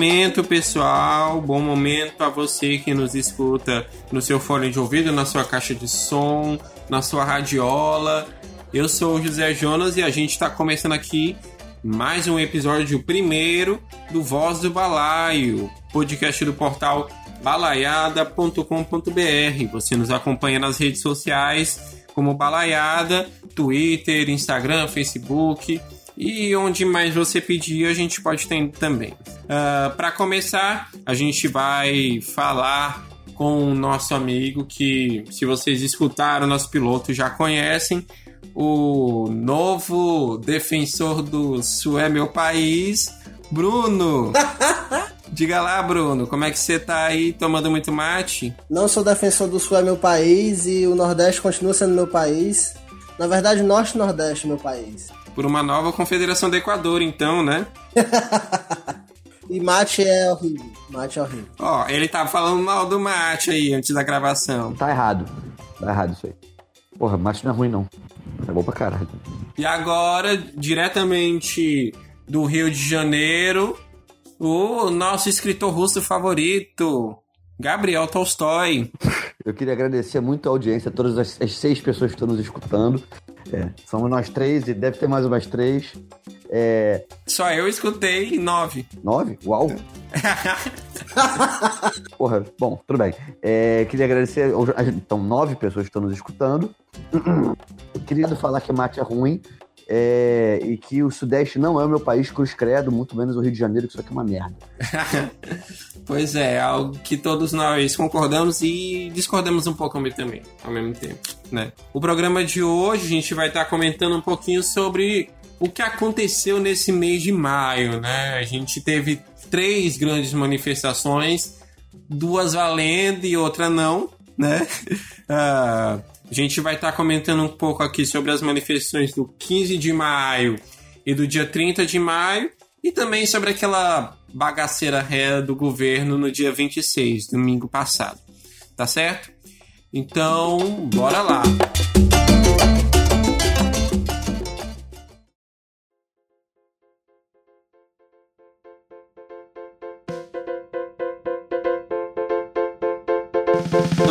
momento, pessoal. Bom momento a você que nos escuta no seu fone de ouvido, na sua caixa de som, na sua radiola. Eu sou o José Jonas e a gente está começando aqui mais um episódio primeiro do Voz do Balaio, podcast do portal balaiada.com.br. Você nos acompanha nas redes sociais como Balaiada, Twitter, Instagram, Facebook e onde mais você pedir a gente pode ter também. Uh, ah, Para começar, a gente vai falar com o nosso amigo que, se vocês escutaram nosso piloto, já conhecem, o novo defensor do Sué Meu País, Bruno. Diga lá, Bruno, como é que você tá aí tomando muito mate? Não sou defensor do Sul é meu país e o Nordeste continua sendo meu país. Na verdade, Norte e Nordeste é meu país. Por uma nova confederação do Equador, então, né? e mate é horrível. Mate é horrível. Ó, ele tava tá falando mal do mate aí antes da gravação. Tá errado. Tá errado isso aí. Porra, mate não é ruim, não. É bom pra caralho. E agora, diretamente do Rio de Janeiro, o nosso escritor russo favorito, Gabriel Tolstói. Eu queria agradecer muito a audiência, todas as, as seis pessoas que estão nos escutando. É, somos nós três e deve ter mais umas três. É... Só eu escutei nove. Nove? Uau! Porra, bom, tudo bem. É, queria agradecer. Então, nove pessoas que estão nos escutando. queria falar que mate é ruim é, e que o Sudeste não é o meu país cruz credo, muito menos o Rio de Janeiro, que isso aqui é uma merda. pois é, algo que todos nós concordamos e discordamos um pouco também, ao mesmo tempo, né? O programa de hoje a gente vai estar comentando um pouquinho sobre o que aconteceu nesse mês de maio, né? A gente teve três grandes manifestações, duas valendo e outra não, né? Uh, A gente vai estar tá comentando um pouco aqui sobre as manifestações do 15 de maio e do dia 30 de maio, e também sobre aquela bagaceira ré do governo no dia 26, domingo passado. Tá certo? Então, bora lá!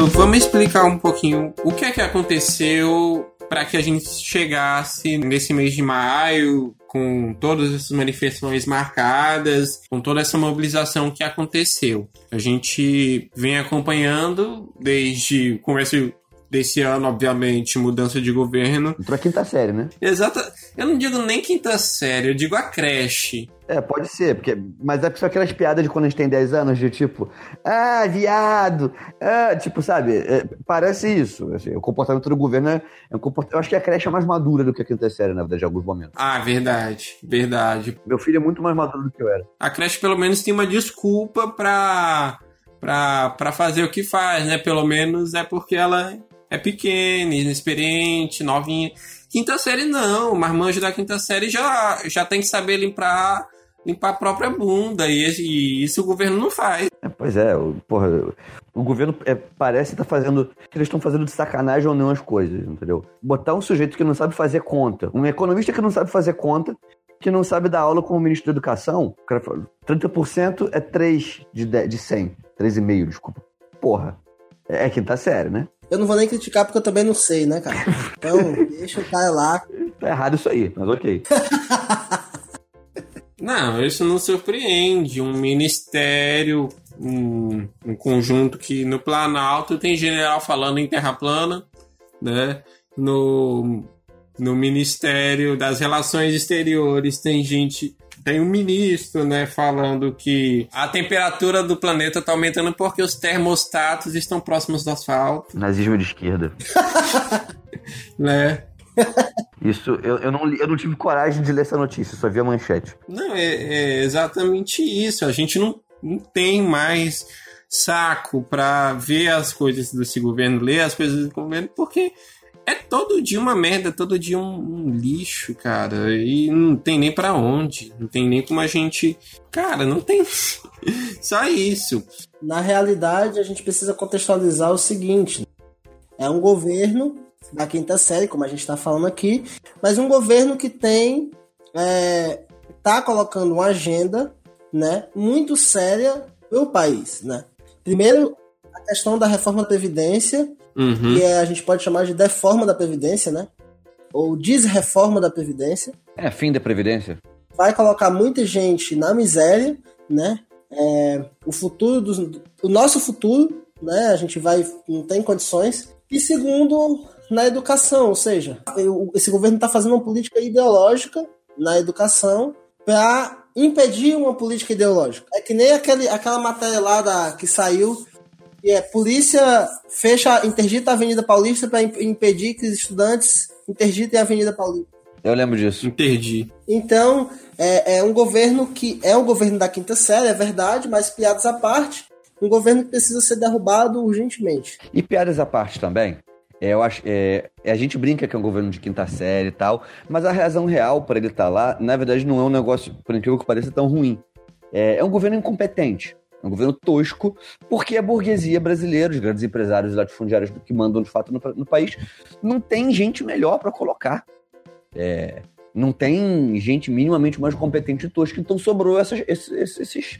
Vamos explicar um pouquinho o que é que aconteceu para que a gente chegasse nesse mês de maio com todas essas manifestações marcadas, com toda essa mobilização que aconteceu. A gente vem acompanhando desde o começo desse ano, obviamente, mudança de governo. Pra quinta série, né? Exato. Eu não digo nem quinta série, eu digo a creche. É, pode ser, porque, mas é só aquelas piadas de quando a gente tem 10 anos, de tipo, ah, viado, ah, tipo, sabe, é, parece isso. Assim, o comportamento do governo é, é um comportamento. Eu acho que a creche é mais madura do que a quinta série, na verdade, em alguns momentos. Ah, verdade, verdade. Meu filho é muito mais maduro do que eu era. A creche, pelo menos, tem uma desculpa pra, pra, pra fazer o que faz, né? Pelo menos é porque ela é pequena, inexperiente, novinha. Quinta série não, o marmanjo da quinta série já, já tem que saber limpar limpar a própria bunda, e, e isso o governo não faz. É, pois é, o, porra, o governo é, parece estar tá fazendo. Eles estão fazendo de sacanagem ou não as coisas, entendeu? Botar um sujeito que não sabe fazer conta, um economista que não sabe fazer conta, que não sabe dar aula como ministro da educação, o cara fala, 30% é 3 de, 10, de 100, 3,5, desculpa. Porra, é, é quinta série, né? Eu não vou nem criticar porque eu também não sei, né, cara? Então, deixa o cara lá. Tá errado isso aí, mas ok. não, isso não surpreende. Um ministério, um, um conjunto que no Planalto tem general falando em terra plana, né? No, no Ministério das Relações Exteriores tem gente tem um ministro, né, falando que a temperatura do planeta está aumentando porque os termostatos estão próximos do asfalto. Nazismo de esquerda. né? Isso, eu, eu, não, eu não tive coragem de ler essa notícia, só vi a manchete. Não, é, é exatamente isso. A gente não, não tem mais saco para ver as coisas desse governo, ler as coisas do governo, porque é todo dia uma merda, todo dia um, um, lixo, cara. E não tem nem para onde. Não tem nem como a gente. Cara, não tem. Só isso. Na realidade, a gente precisa contextualizar o seguinte: é um governo da quinta série, como a gente está falando aqui, mas um governo que tem. É, tá colocando uma agenda né, muito séria para o país, né? Primeiro, a questão da reforma da Previdência, Uhum. que é, a gente pode chamar de deforma da Previdência, né? Ou desreforma da Previdência. É, fim da Previdência. Vai colocar muita gente na miséria, né? É, o futuro dos, o nosso futuro, né? A gente vai não tem condições. E segundo, na educação, ou seja, eu- esse governo está fazendo uma política ideológica na educação para impedir uma política ideológica. É que nem aquele, aquela matéria lá da, que saiu que é polícia fecha, interdita a Avenida Paulista para impedir que os estudantes interditem a Avenida Paulista. Eu lembro disso. Entendi. Então, é, é um governo que é um governo da quinta série, é verdade, mas piadas à parte, um governo que precisa ser derrubado urgentemente. E piadas à parte também. É, eu acho, é, a gente brinca que é um governo de quinta série e tal, mas a razão real para ele estar lá, na verdade, não é um negócio, por incrível que pareça, tão ruim. É, é um governo incompetente. É um governo tosco, porque a burguesia brasileira, os grandes empresários latifundiários que mandam de fato no, no país, não tem gente melhor para colocar. É, não tem gente minimamente mais competente e tosca, então sobrou essas, esses, esses, esses.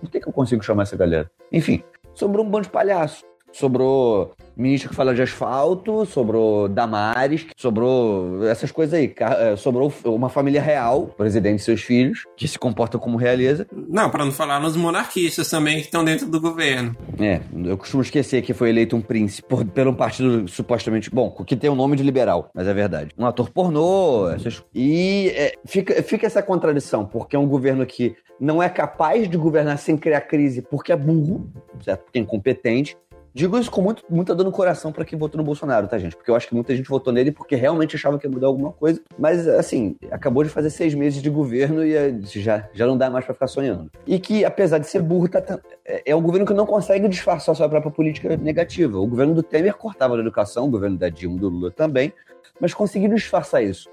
Por que, que eu consigo chamar essa galera? Enfim, sobrou um bando de palhaço. Sobrou ministro que fala de asfalto, sobrou Damares, sobrou essas coisas aí. Eh, Sobrou uma família real, presidente e seus filhos, que se comportam como realeza. Não, para não falar nos monarquistas também que estão dentro do governo. É, eu costumo esquecer que foi eleito um príncipe por, pelo partido supostamente. Bom, que tem o nome de liberal, mas é verdade. Um ator pornô, essas, e é, fica, fica essa contradição, porque é um governo que não é capaz de governar sem criar crise porque é burro, certo? Porque é incompetente. Digo isso com muito, muita dor no coração pra quem votou no Bolsonaro, tá, gente? Porque eu acho que muita gente votou nele porque realmente achava que ia mudar alguma coisa. Mas, assim, acabou de fazer seis meses de governo e eh, já, já não dá mais pra ficar sonhando. E que, apesar de ser burro, tá, tá- é é um governo que não consegue disfarçar sua própria política negativa. O governo do Temer cortava na educação, o governo da Dilma do Lula também, mas conseguiram disfarçar isso.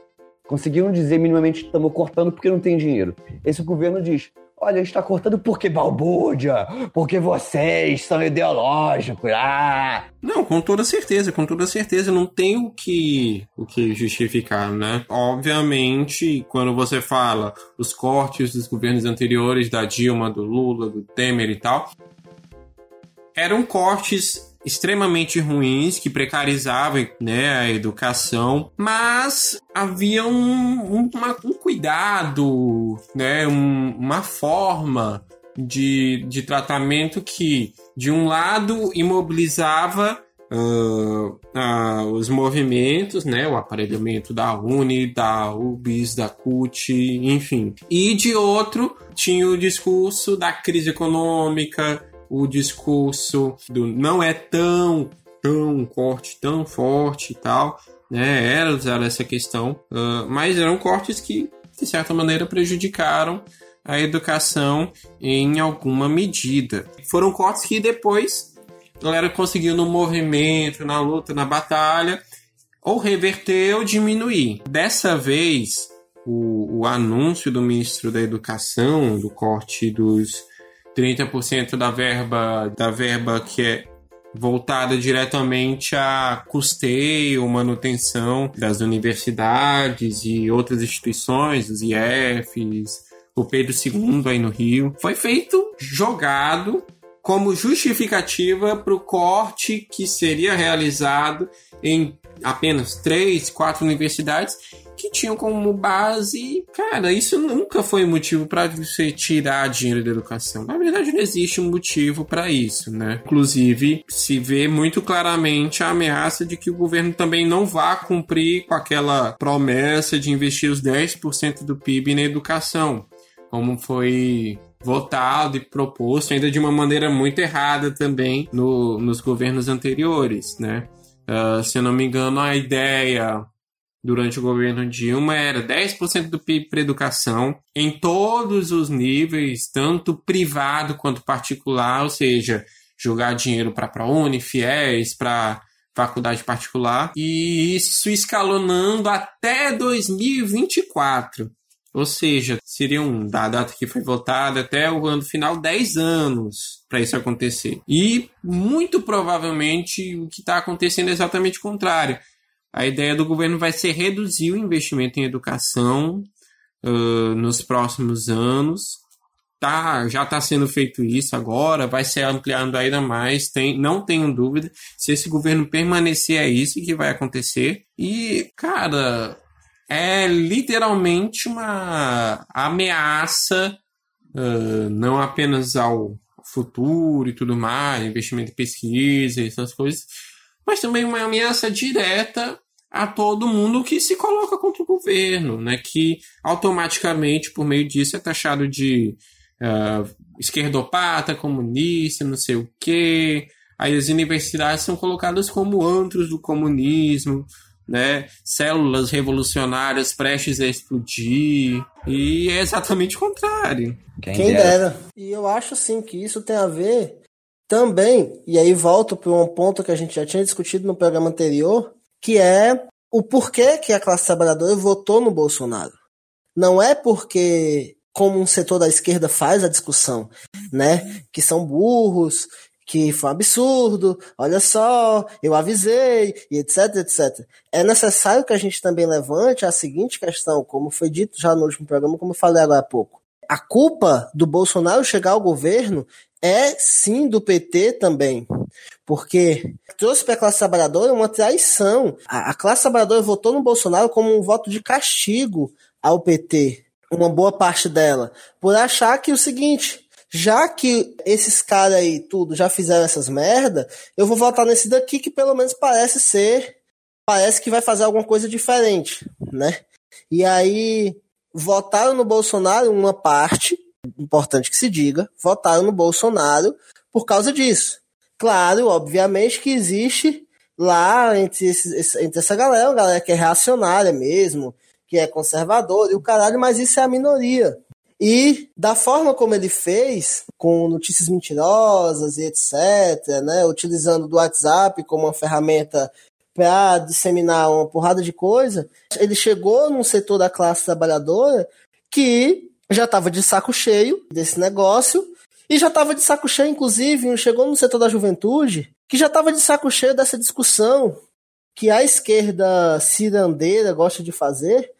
Conseguiram dizer minimamente que estamos cortando porque não tem dinheiro. Esse governo diz: olha, está cortando porque balbúrdia, porque vocês são ideológicos. Ah! Não, com toda certeza, com toda certeza, não tem o que, o que justificar, né? Obviamente, quando você fala os cortes dos governos anteriores, da Dilma, do Lula, do Temer e tal, eram cortes extremamente ruins que precarizavam né, a educação, mas havia um, um, uma- um cuidado, né, um- uma forma de, de tratamento que, de um lado, imobilizava ah, ah, os movimentos, né, o aparelhamento da Uni, da UBS, da CUT, enfim. E de outro, tinha o discurso da crise econômica, o discurso do não é tão, tão corte tão forte e tal, né, era usar essa questão, ah, mas eram cortes que, de certa maneira, prejudicaram a educação em alguma medida. Foram cortes que depois a galera conseguiu no movimento, na luta, na batalha, ou reverter ou diminuir. Dessa vez, o, o anúncio do ministro da Educação, do corte dos 30% da verba, da verba que é voltada diretamente a custeio, manutenção das universidades e outras instituições, os IFs, o Pedro II aí no Rio, foi feito jogado como justificativa para o corte que seria realizado em apenas três, quatro universidades que tinham como base, cara, isso nunca foi motivo para você tirar dinheiro da educação. Na verdade, não existe um motivo para isso, né? Inclusive, se vê muito claramente a ameaça de que o governo também não vá cumprir com aquela promessa de investir os 10% do PIB na educação, como foi votado e proposto ainda de uma maneira muito errada também no, nos governos anteriores, né? Uh, se eu não me engano, a ideia durante o governo Dilma era 10% do PIB para educação em todos os níveis, tanto privado quanto particular, ou seja, jogar dinheiro para ProUni, FIES, para faculdade particular, e isso escalonando até 2024. Ou seja, seria um, da data que foi votada até o ano final, 10 anos para isso acontecer. E muito provavelmente o que está acontecendo é exatamente o contrário. A ideia do governo vai ser reduzir o investimento em educação uh, nos próximos anos tá, já está sendo feito isso agora, vai ser ampliando ainda mais, tem, não tenho dúvida. Se esse governo permanecer, é isso que vai acontecer. E, cara, é literalmente uma ameaça, uh, não apenas ao futuro e tudo mais, investimento em pesquisa essas coisas, mas também uma ameaça direta a todo mundo que se coloca contra o governo, né? Que automaticamente, por meio disso, é taxado de uh, esquerdopata, comunista, não sei o quê. Aí as universidades são colocadas como antros do comunismo, né? Células revolucionárias prestes a explodir. E é exatamente o contrário. Quem, Quem dera. dera. E eu acho sim que isso tem a ver também, e aí volto para um ponto que a gente já tinha discutido no programa anterior, que é o porquê que a classe trabalhadora votou no Bolsonaro. Não é porque, como um setor da esquerda faz a discussão, né, que são burros, que foi um absurdo, olha só, eu avisei, e etc, etc. É necessário que a gente também levante a seguinte questão, como foi dito já no último programa, como eu falei agora há pouco. A culpa do Bolsonaro chegar ao governo é sim do PT também. Porque trouxe para a classe trabalhadora uma traição. A, a classe trabalhadora votou no Bolsonaro como um voto de castigo ao PT, uma boa parte dela, por achar que o seguinte, já que esses caras aí tudo já fizeram essas merda, eu vou votar nesse daqui que pelo menos parece ser, parece que vai fazer alguma coisa diferente, né? E aí votaram no Bolsonaro uma parte importante que se diga, votaram no Bolsonaro por causa disso. Claro, obviamente que existe lá entre, esses, entre essa galera, uma galera que é reacionária mesmo, que é conservadora e o caralho, mas isso é a minoria. E da forma como ele fez, com notícias mentirosas e etc., né, utilizando do WhatsApp como uma ferramenta para disseminar uma porrada de coisa, ele chegou num setor da classe trabalhadora que já estava de saco cheio desse negócio e já estava de saco cheio, inclusive, chegou no setor da juventude, que já estava de saco cheio dessa discussão que a esquerda cirandeira gosta de fazer,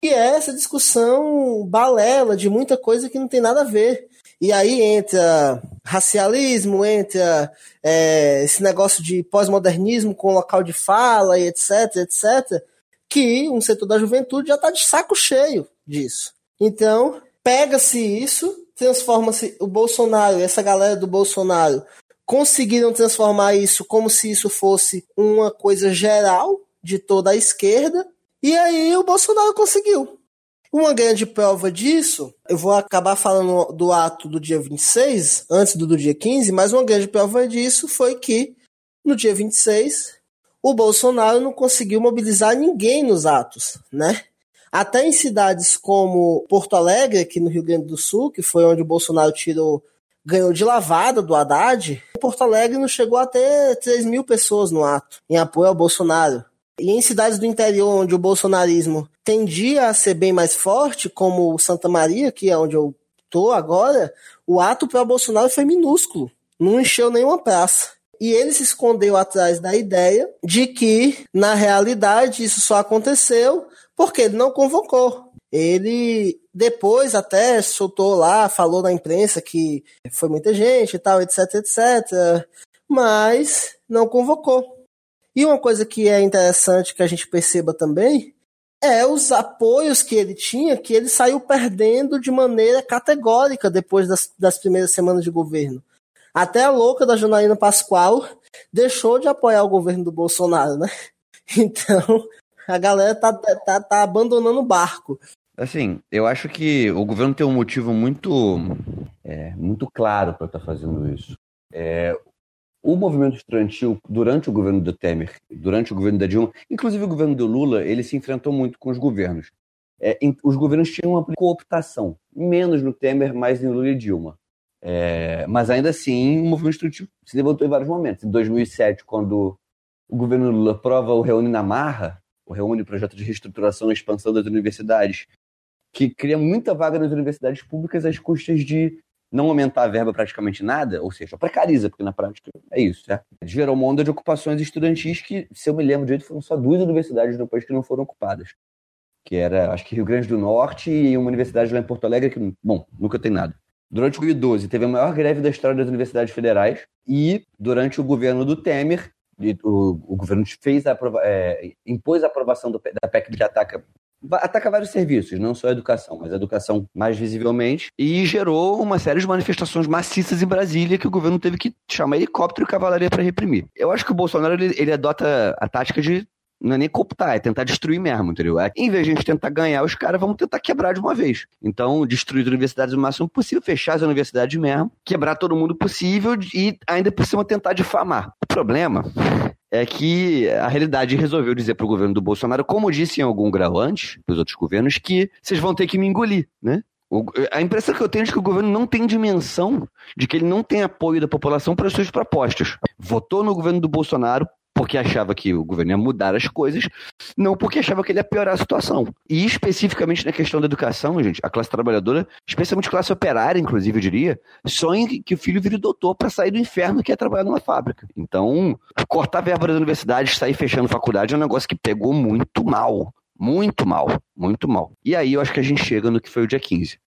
que é essa discussão balela de muita coisa que não tem nada a ver. E aí entra racialismo, entra é, esse negócio de pós-modernismo com local de fala e etc, etc, que um setor da juventude já está de saco cheio disso. Então, pega-se isso, transforma-se o Bolsonaro, essa galera do Bolsonaro conseguiram transformar isso como se isso fosse uma coisa geral de toda a esquerda, e aí o Bolsonaro conseguiu. Uma grande prova disso, eu vou acabar falando do ato do dia 26, antes do, do dia 15, mas uma grande prova disso foi que no dia 26 o Bolsonaro não conseguiu mobilizar ninguém nos atos, né? Até em cidades como Porto Alegre, aqui no Rio Grande do Sul, que foi onde o Bolsonaro tirou, ganhou de lavada do Haddad, Porto Alegre não chegou a ter 3 mil pessoas no ato, em apoio ao Bolsonaro. E em cidades do interior onde o bolsonarismo tendia a ser bem mais forte, como Santa Maria, que é onde eu tô agora, o ato para Bolsonaro foi minúsculo, não encheu nenhuma praça. E ele se escondeu atrás da ideia de que, na realidade, isso só aconteceu porque ele não convocou. Ele depois até soltou lá, falou na imprensa que foi muita gente e tal, etc, etc, mas não convocou. E uma coisa que é interessante que a gente perceba também é os apoios que ele tinha, que ele saiu perdendo de maneira categórica depois das, das primeiras semanas de governo. Até a louca da Janaína Pascoal deixou de apoiar o governo do Bolsonaro, né? Então, a galera tá, tá, tá abandonando o barco. Assim, eu acho que o governo tem um motivo muito, é, muito claro para estar tá fazendo isso. É, o movimento estudantil, durante o governo do Temer, durante o governo da Dilma, inclusive o governo do Lula, ele se enfrentou muito com os governos. É, os governos tinham uma cooptação, menos no Temer, mais em Lula e Dilma. É, mas ainda assim, o movimento estudantil se levantou em vários momentos. Em 2007, quando o governo Lula prova o Reúne na Marra, o Reúne, projeto de reestruturação e expansão das universidades, que cria muita vaga nas universidades públicas às custas de não aumentar a verba praticamente nada, ou seja, precariza, porque na prática é isso, certo? Gerou uma onda de ocupações estudantis que, se eu me lembro direito, foram só duas universidades no país que não foram ocupadas. Que era, acho que Rio Grande do Norte e uma universidade lá em Porto Alegre, que, bom, nunca tem nada. durante 2012, teve a maior greve da história das universidades federais e, durante o governo do Temer, o, o governo fez a, é, impôs a aprovação do, da PEC que ataca ataca vários serviços, não só a educação, mas a educação mais visivelmente, e gerou uma série de manifestações maciças em Brasília que o governo teve que chamar helicóptero e cavalaria para reprimir. Eu acho que o Bolsonaro ele, ele adota a tática de não é nem cooptar, é tentar destruir mesmo, entendeu? É, em vez de a gente tentar ganhar os caras, vamos tentar quebrar de uma vez. Então, destruir as universidades o máximo possível, fechar as universidades mesmo, quebrar todo mundo possível e ainda por cima tentar difamar. O problema é que a realidade resolveu dizer para o governo do Bolsonaro, como disse em algum grau antes, dos outros governos, que vocês vão ter que me engolir, né? A impressão que eu tenho é que o governo não tem dimensão de que ele não tem apoio da população para as suas propostas. Votou no governo do Bolsonaro, porque achava que o governo ia mudar as coisas, não porque achava que ele ia piorar a situação. E especificamente na questão da educação, gente, a classe trabalhadora, especialmente classe operária, inclusive, eu diria, sonha que o filho vire doutor para sair do inferno que é trabalhar numa fábrica. Então, cortar a verba das universidades, sair fechando faculdade é um negócio que pegou muito mal. Muito mal, muito mal. E aí eu acho que a gente chega no que foi o dia 15.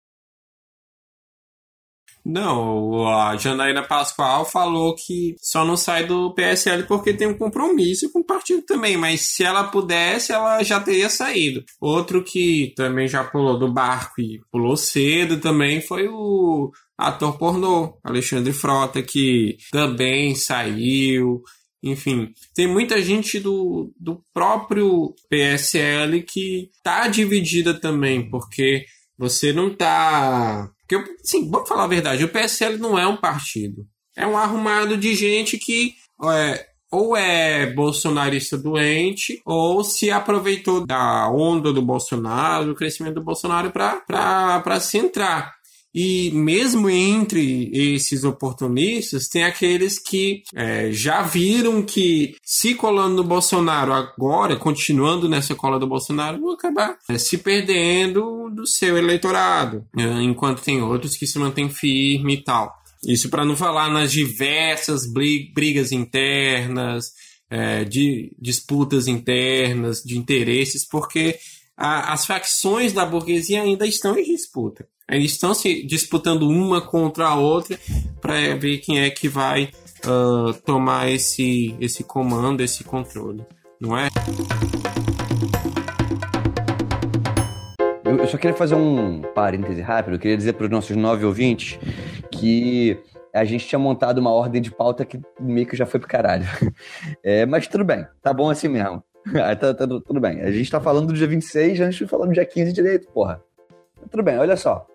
Não, a Janaína Pascoal falou que só não sai do PSL porque tem um compromisso com o partido também, mas se ela pudesse, ela já teria saído. Outro que também já pulou do barco e pulou cedo também foi o ator pornô, Alexandre Frota, que também saiu. Enfim, tem muita gente do, do próprio PSL que tá dividida também, porque você não tá porque, sim, vamos falar a verdade, o PSL não é um partido. É um arrumado de gente que é, ou é bolsonarista doente, ou se aproveitou da onda do Bolsonaro, do crescimento do Bolsonaro, para se entrar. E mesmo entre esses oportunistas, tem aqueles que é, já viram que se colando no Bolsonaro agora, continuando nessa cola do Bolsonaro, vão acabar é, se perdendo do seu eleitorado, é, enquanto tem outros que se mantêm firme e tal. Isso para não falar nas diversas brigas internas, é, de disputas internas, de interesses, porque a, as facções da burguesia ainda estão em disputa. Eles estão se disputando uma contra a outra para ver quem é que vai uh, tomar esse, esse comando, esse controle, não é? Eu, só queria fazer um parêntese rápido. Eu queria dizer para os nossos nove ouvintes que a gente tinha montado uma ordem de pauta que meio que já foi pro caralho. É, mas tudo bem, tá bom assim mesmo. tá, tá, tudo bem. A gente tá falando do dia 26, antes de falar do dia 15 direito, porra. Tudo bem, olha só.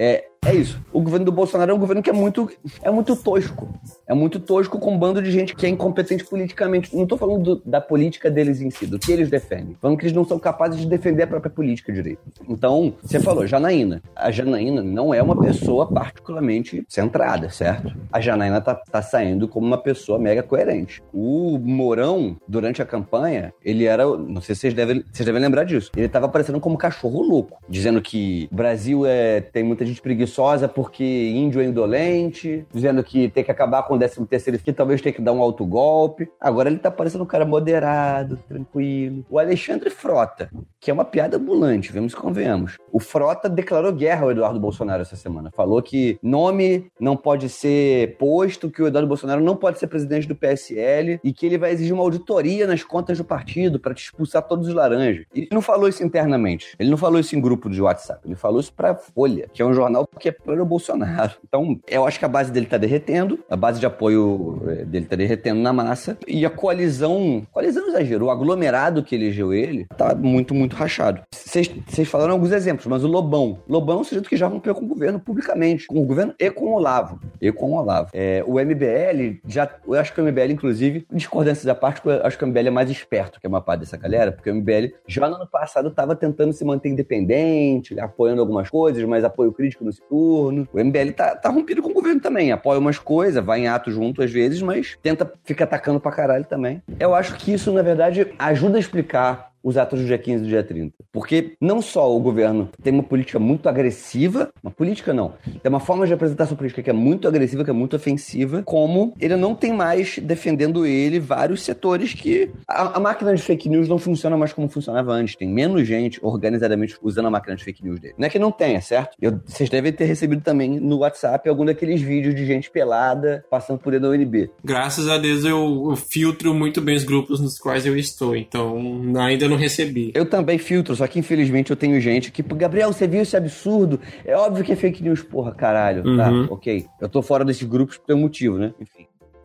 É, é isso. O governo do Bolsonaro é um governo que é muito, é muito tosco. É muito tosco com um bando de gente que é incompetente politicamente. Não estou falando do, da política deles em si, do que eles defendem. Falando que eles não são capazes de defender a própria política direito. Então, você falou, Janaína. A Janaína não é uma pessoa particularmente centrada, certo? A Janaína tá, tá saindo como uma pessoa mega coerente. O Mourão, durante a campanha, ele era. Não sei se vocês devem, vocês devem lembrar disso. Ele estava aparecendo como cachorro louco, dizendo que Brasil é, tem muita gente preguiçosa porque índio é indolente, dizendo que tem que acabar com o 13 terceiro que talvez tenha que dar um autogolpe. Agora ele tá parecendo um cara moderado, tranquilo. O Alexandre Frota, que é uma piada ambulante, vemos e convenhamos. O Frota declarou guerra ao Eduardo Bolsonaro essa semana. Falou que nome não pode ser posto, que o Eduardo Bolsonaro não pode ser presidente do PSL e que ele vai exigir uma auditoria nas contas do partido para te expulsar todos os laranjas. Ele não falou isso internamente. Ele não falou isso em grupo de WhatsApp. Ele falou isso pra Folha, que é um jornal que é pro Bolsonaro. Então, eu acho que a base dele tá derretendo, a base de apoio eh, dele tá derretendo na massa, e a coalizão, coalizão exagero, o aglomerado que elegeu ele, tá muito, muito rachado. Vocês falaram alguns exemplos, mas o Lobão. Lobão é um sujeito que já rompeu com o governo publicamente, com o governo e com o Olavo. E com o Olavo. É, o MBL, já, eu acho que o MBL, inclusive, discordâncias à parte, eu acho que o MBL é mais esperto que a uma parte dessa galera, porque o MBL já no ano passado estava tentando se manter independente, apoiando algumas coisas, mas apoio crítico no turno. O MBL tá, tá rompido com o governo também, apoia umas coisas, vai em ato junto às vezes, mas tenta, fica atacando pra caralho também. Eu acho que isso, na verdade, ajuda a explicar os atos do dia 15 e do dia 30. Porque não só o governo tem uma política muito agressiva, uma política não, tem uma forma de apresentar sua política que é muito agressiva, que é muito ofensiva, como ele não tem mais defendendo ele vários setores que a, a máquina de fake news não funciona mais como funcionava antes. Tem menos gente organizadamente usando a máquina de fake news dele. Não é que não tenha, certo? Eu, vocês devem ter recebido também no WhatsApp algum daqueles vídeos de gente pelada passando por dentro da UNB. Graças a Deus eu, eu filtro muito bem os grupos nos quais eu estou, então ainda não recebi. Eu também filtro, só que infelizmente eu tenho gente que, Gabriel, você viu esse absurdo? É óbvio que é fake news, porra, caralho. Tá, Uhum. ok. Eu tô fora desses grupos por um motivo, né? Enfim.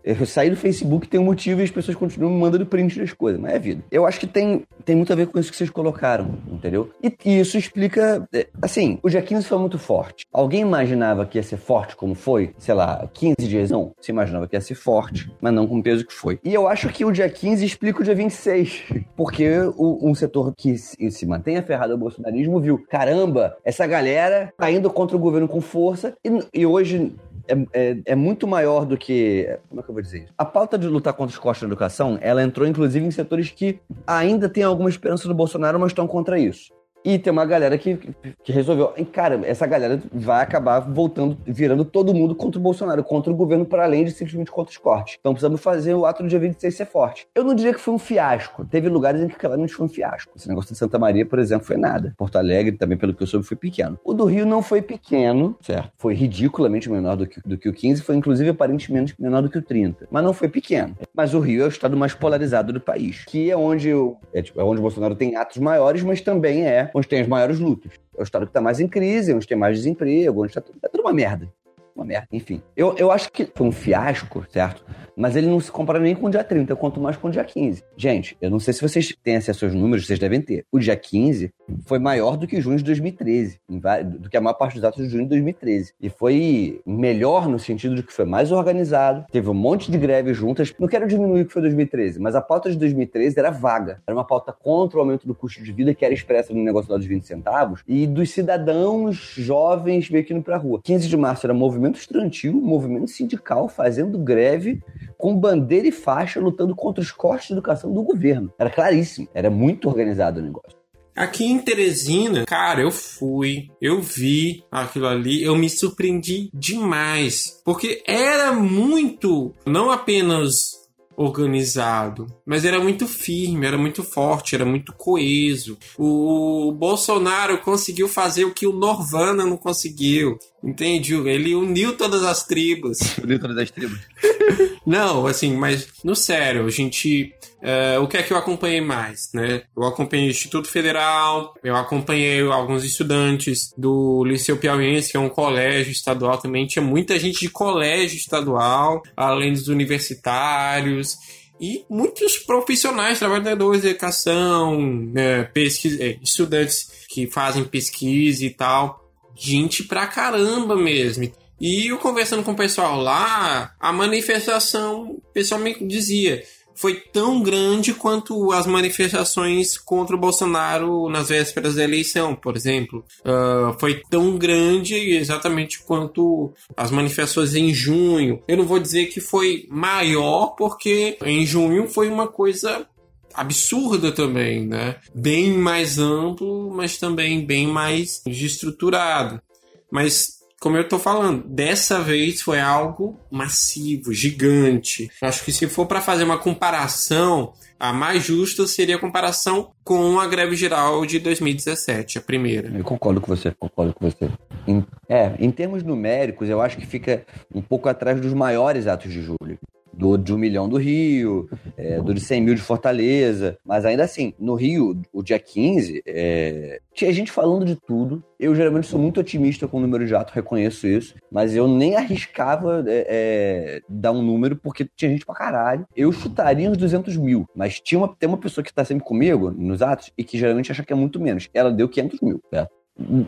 Eu saí do Facebook tem um motivo e as pessoas continuam me mandando print das coisas, mas é vida. Eu acho que tem, tem muito a ver com isso que vocês colocaram, entendeu? E, e isso explica. é, Assim, o dia 15 foi muito forte. Alguém imaginava que ia ser forte como foi? Sei lá, 15 dias? Não. Você imaginava que ia ser forte, mas não com o peso que foi. E eu acho que o dia 15 explica o dia 26. Porque o- um setor que se, se mantém aferrado ao bolsonarismo viu: caramba, essa galera tá indo contra o governo com força. E, e hoje é, é- é muito maior do que. Como é que eu vou dizer isso? A pauta de lutar contra os costos da educação, ela entrou inclusive em setores que ainda têm alguma esperança do Bolsonaro, mas estão contra isso. E tem uma galera que, que resolveu. E, cara, essa galera vai acabar voltando, virando todo mundo contra o Bolsonaro, contra o governo, para além de simplesmente contra os cortes. Então precisamos fazer o ato do dia 26 ser forte. Eu não diria que foi um fiasco. Teve lugares em que claramente foi um fiasco. Esse negócio de Santa Maria, por exemplo, foi nada. Porto Alegre, também, pelo que eu soube, foi pequeno. O do Rio não foi pequeno, certo? Foi ridiculamente menor do que, do que o 15, foi inclusive aparentemente menor do que o 30. Mas não foi pequeno. Mas o Rio é o estado mais polarizado do país, que é onde, o, é, tipo, é onde o Bolsonaro tem atos maiores, mas também é onde tem as maiores lutas. É o estado que está mais em crise, onde tem mais desemprego, onde está tudo, tá tudo uma merda. Uma merda, enfim. Eu, eu acho que foi um fiasco, certo? Mas ele não se compara nem com o dia 30, quanto mais com o dia 15. Gente, eu não sei se vocês têm acesso aos números, vocês devem ter. O dia 15 foi maior do que junho de 2013, em va- do que a maior parte dos atos de junho de 2013. E foi melhor no sentido de que foi mais organizado, teve um monte de greves juntas. Não quero diminuir o que foi 2013, mas a pauta de 2013 era vaga. Era uma pauta contra o aumento do custo de vida que era expressa no negócio lá dos 20 centavos e dos cidadãos jovens meio que indo pra rua. 15 de março era movimento estudantil, movimento sindical fazendo greve com bandeira e faixa lutando contra os cortes de educação do governo. Era claríssimo, era muito organizado o negócio. Aqui em Teresina, cara, eu fui, eu vi aquilo ali, eu me surpreendi demais. Porque era muito, não apenas organizado, mas era muito firme, era muito forte, era muito coeso. O Bolsonaro conseguiu fazer o que o Norvana não conseguiu, entende? Ele uniu todas as tribos. Uniu todas as tribos. Não, assim, mas no sério, a gente. é, o que é que eu acompanhei mais, né? Eu acompanhei o Instituto Federal, eu acompanhei alguns estudantes do Liceu Piauiense, que é um colégio estadual também. Tinha muita gente de colégio estadual, além dos universitários. E muitos profissionais, trabalhadores de educação, é, estudantes que fazem pesquisa e tal. Gente pra caramba mesmo. E eu conversando com o pessoal lá, a manifestação, o pessoal me dizia, foi tão grande quanto as manifestações contra o Bolsonaro nas vésperas da eleição, por exemplo. Ah, foi tão grande exatamente quanto as manifestações em junho. Eu não vou dizer que foi maior, porque em junho foi uma coisa absurda também, né? Bem mais amplo, mas também bem mais estruturado. Mas como eu tô falando, dessa vez foi algo massivo, gigante. Acho que se for para fazer uma comparação, a mais justa seria a comparação com a greve geral de 2017, a primeira. Eu concordo com você, concordo com você. Em, é, em termos numéricos, eu acho que fica um pouco atrás dos maiores atos de julho. Do de um milhão do Rio, é, do de 100 mil de Fortaleza. Mas ainda assim, no Rio, o dia 15, é, tinha gente falando de tudo. Eu geralmente sou muito otimista com o número de atos, reconheço isso. Mas eu nem arriscava é, é, dar um número, porque tinha gente pra caralho. Eu chutaria uns 200 mil. Mas tinha uma, tem uma pessoa que tá sempre comigo nos atos e que geralmente acha que é muito menos. Ela deu 500 mil, certo?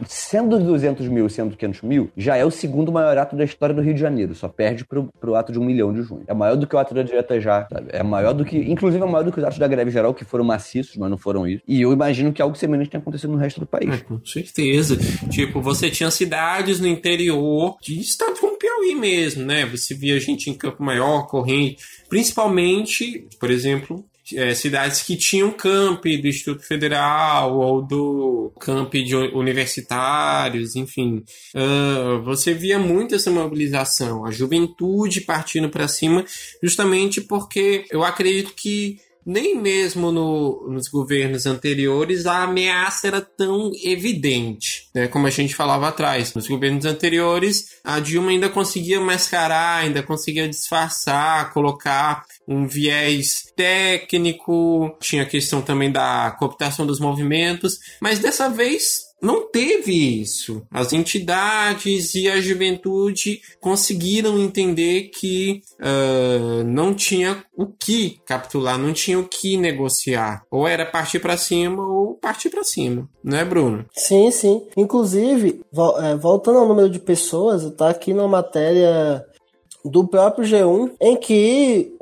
Sendo 200 mil, sendo 500 mil, já é o segundo maior ato da história do Rio de Janeiro. Só perde pro, pro ato de um milhão de junho. É maior do que o ato da direta já, sabe? É maior do que, inclusive é maior do que os atos da greve geral, que foram maciços, mas não foram isso. E eu imagino que algo semelhante tenha acontecido no resto do país. É, com certeza. Tipo, você tinha cidades no interior de estados como Piauí mesmo, né? Você via gente em Campo Maior, Corrente, principalmente, por exemplo, é, cidades que tinham campi do Instituto Federal ou do campi de universitários, enfim. Uh, você via muito essa mobilização, a juventude partindo para cima, justamente porque eu acredito que nem mesmo no, nos governos anteriores a ameaça era tão evidente, né? Como a gente falava atrás. Nos governos anteriores, a Dilma ainda conseguia mascarar, ainda conseguia disfarçar, colocar um viés técnico, tinha a questão também da cooptação dos movimentos, mas dessa vez não teve isso. As entidades e a juventude conseguiram entender que uh, não tinha o que capitular, não tinha o que negociar. Ou era partir para cima ou partir para cima, não é, Bruno? Sim, sim. Inclusive, é, voltando ao número de pessoas, tá aqui na matéria do próprio G1, em que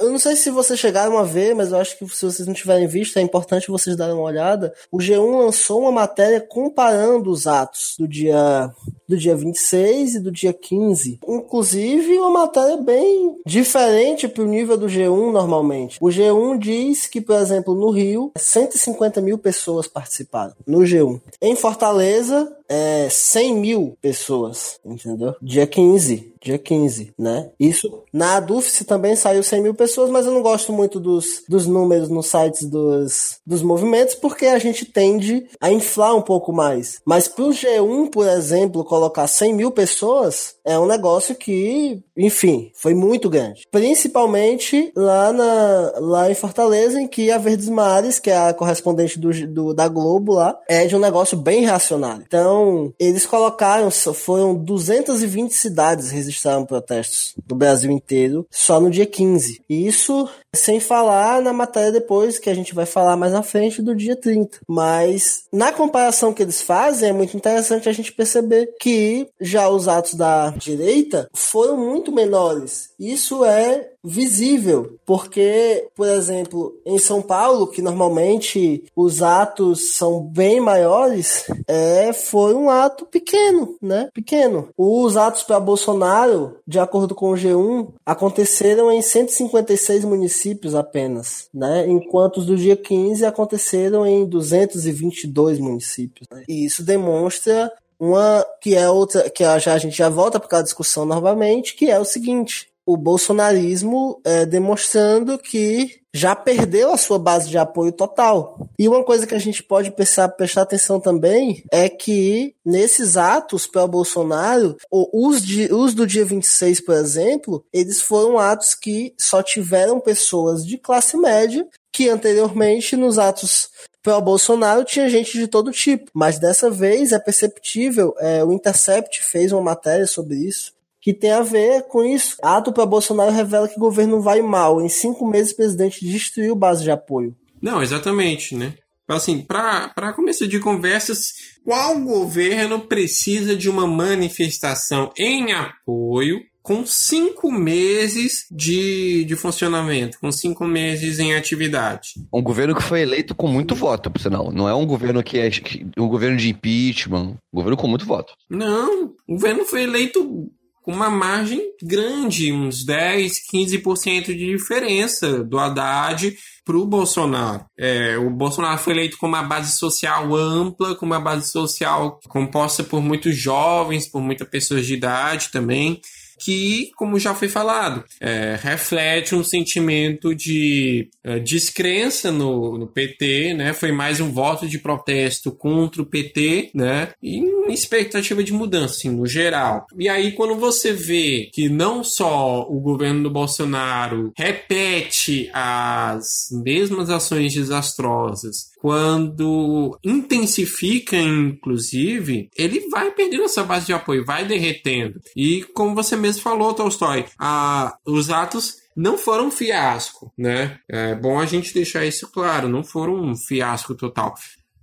eu não sei se vocês chegaram a ver, mas eu acho que se vocês não tiverem visto, é importante vocês darem uma olhada. O G1 lançou uma matéria comparando os atos do dia do dia 26 e do dia 15. Inclusive, uma matéria bem diferente para o nível do G1 normalmente. O G1 diz que, por exemplo, no Rio, 150 mil pessoas participaram no G1. Em Fortaleza, é 100 mil pessoas, entendeu? Dia 15, dia 15, né? Isso, na Adufce também saiu 100 mil pessoas, mas eu não gosto muito dos, dos números nos sites dos, dos movimentos, porque a gente tende a inflar um pouco mais. Mas pro G1, por exemplo, colocar 100 mil pessoas é um negócio que, enfim, foi muito grande. Principalmente lá, na, lá em Fortaleza, em que a Verdes Mares, que é a correspondente do, do da Globo lá, é de um negócio bem reacionário. Então, eles colocaram, foram 220 cidades registraram protestos do Brasil inteiro só no dia 15. E isso sem falar na matéria depois, que a gente vai falar mais na frente, do dia 30. Mas na comparação que eles fazem, é muito interessante a gente perceber que já os atos da direita foram muito menores. Isso é visível, porque, por exemplo, em São Paulo, que normalmente os atos são bem maiores, é, foi um ato pequeno, né? Pequeno. Os atos para Bolsonaro, de acordo com o G1, aconteceram em 156 municípios apenas, né? Enquanto os do dia 15 aconteceram em 222 municípios. Né? E isso demonstra uma que é outra, que já, a gente já volta para aquela discussão novamente, que é o seguinte: o bolsonarismo é, demonstrando que já perdeu a sua base de apoio total. E uma coisa que a gente pode prestar atenção também é que nesses atos para Bolsonaro, os, de, os do dia 26, por exemplo, eles foram atos que só tiveram pessoas de classe média que anteriormente nos atos para Bolsonaro tinha gente de todo tipo, mas dessa vez é perceptível. É, o Intercept fez uma matéria sobre isso que tem a ver com isso. Ato para Bolsonaro revela que o governo vai mal. Em cinco meses, o presidente destruiu base de apoio. Não, exatamente, né? Assim, para começo de conversas, qual governo precisa de uma manifestação em apoio com cinco meses de, de funcionamento, com cinco meses em atividade. Um governo que foi eleito com muito voto, por sinal. Não é um governo que é um governo de impeachment, um governo com muito voto. Não, o governo foi eleito com uma margem grande, uns 10, 15% de diferença do Haddad para o Bolsonaro. É, o Bolsonaro foi eleito com uma base social ampla, com uma base social composta por muitos jovens, por muitas pessoas de idade também que, como já foi falado, é, reflete um sentimento de é, descrença no, no, PT, né? Foi mais um voto de protesto contra o PT, né? E uma expectativa de mudança, assim, no geral. E aí, quando você vê que não só o governo do Bolsonaro repete as mesmas ações desastrosas, quando intensifica, inclusive, ele vai perdendo essa base de apoio, vai derretendo. E como você mesmo falou, Tolstói, a, os atos não foram um fiasco, né? É bom a gente deixar isso claro, não foram um fiasco total.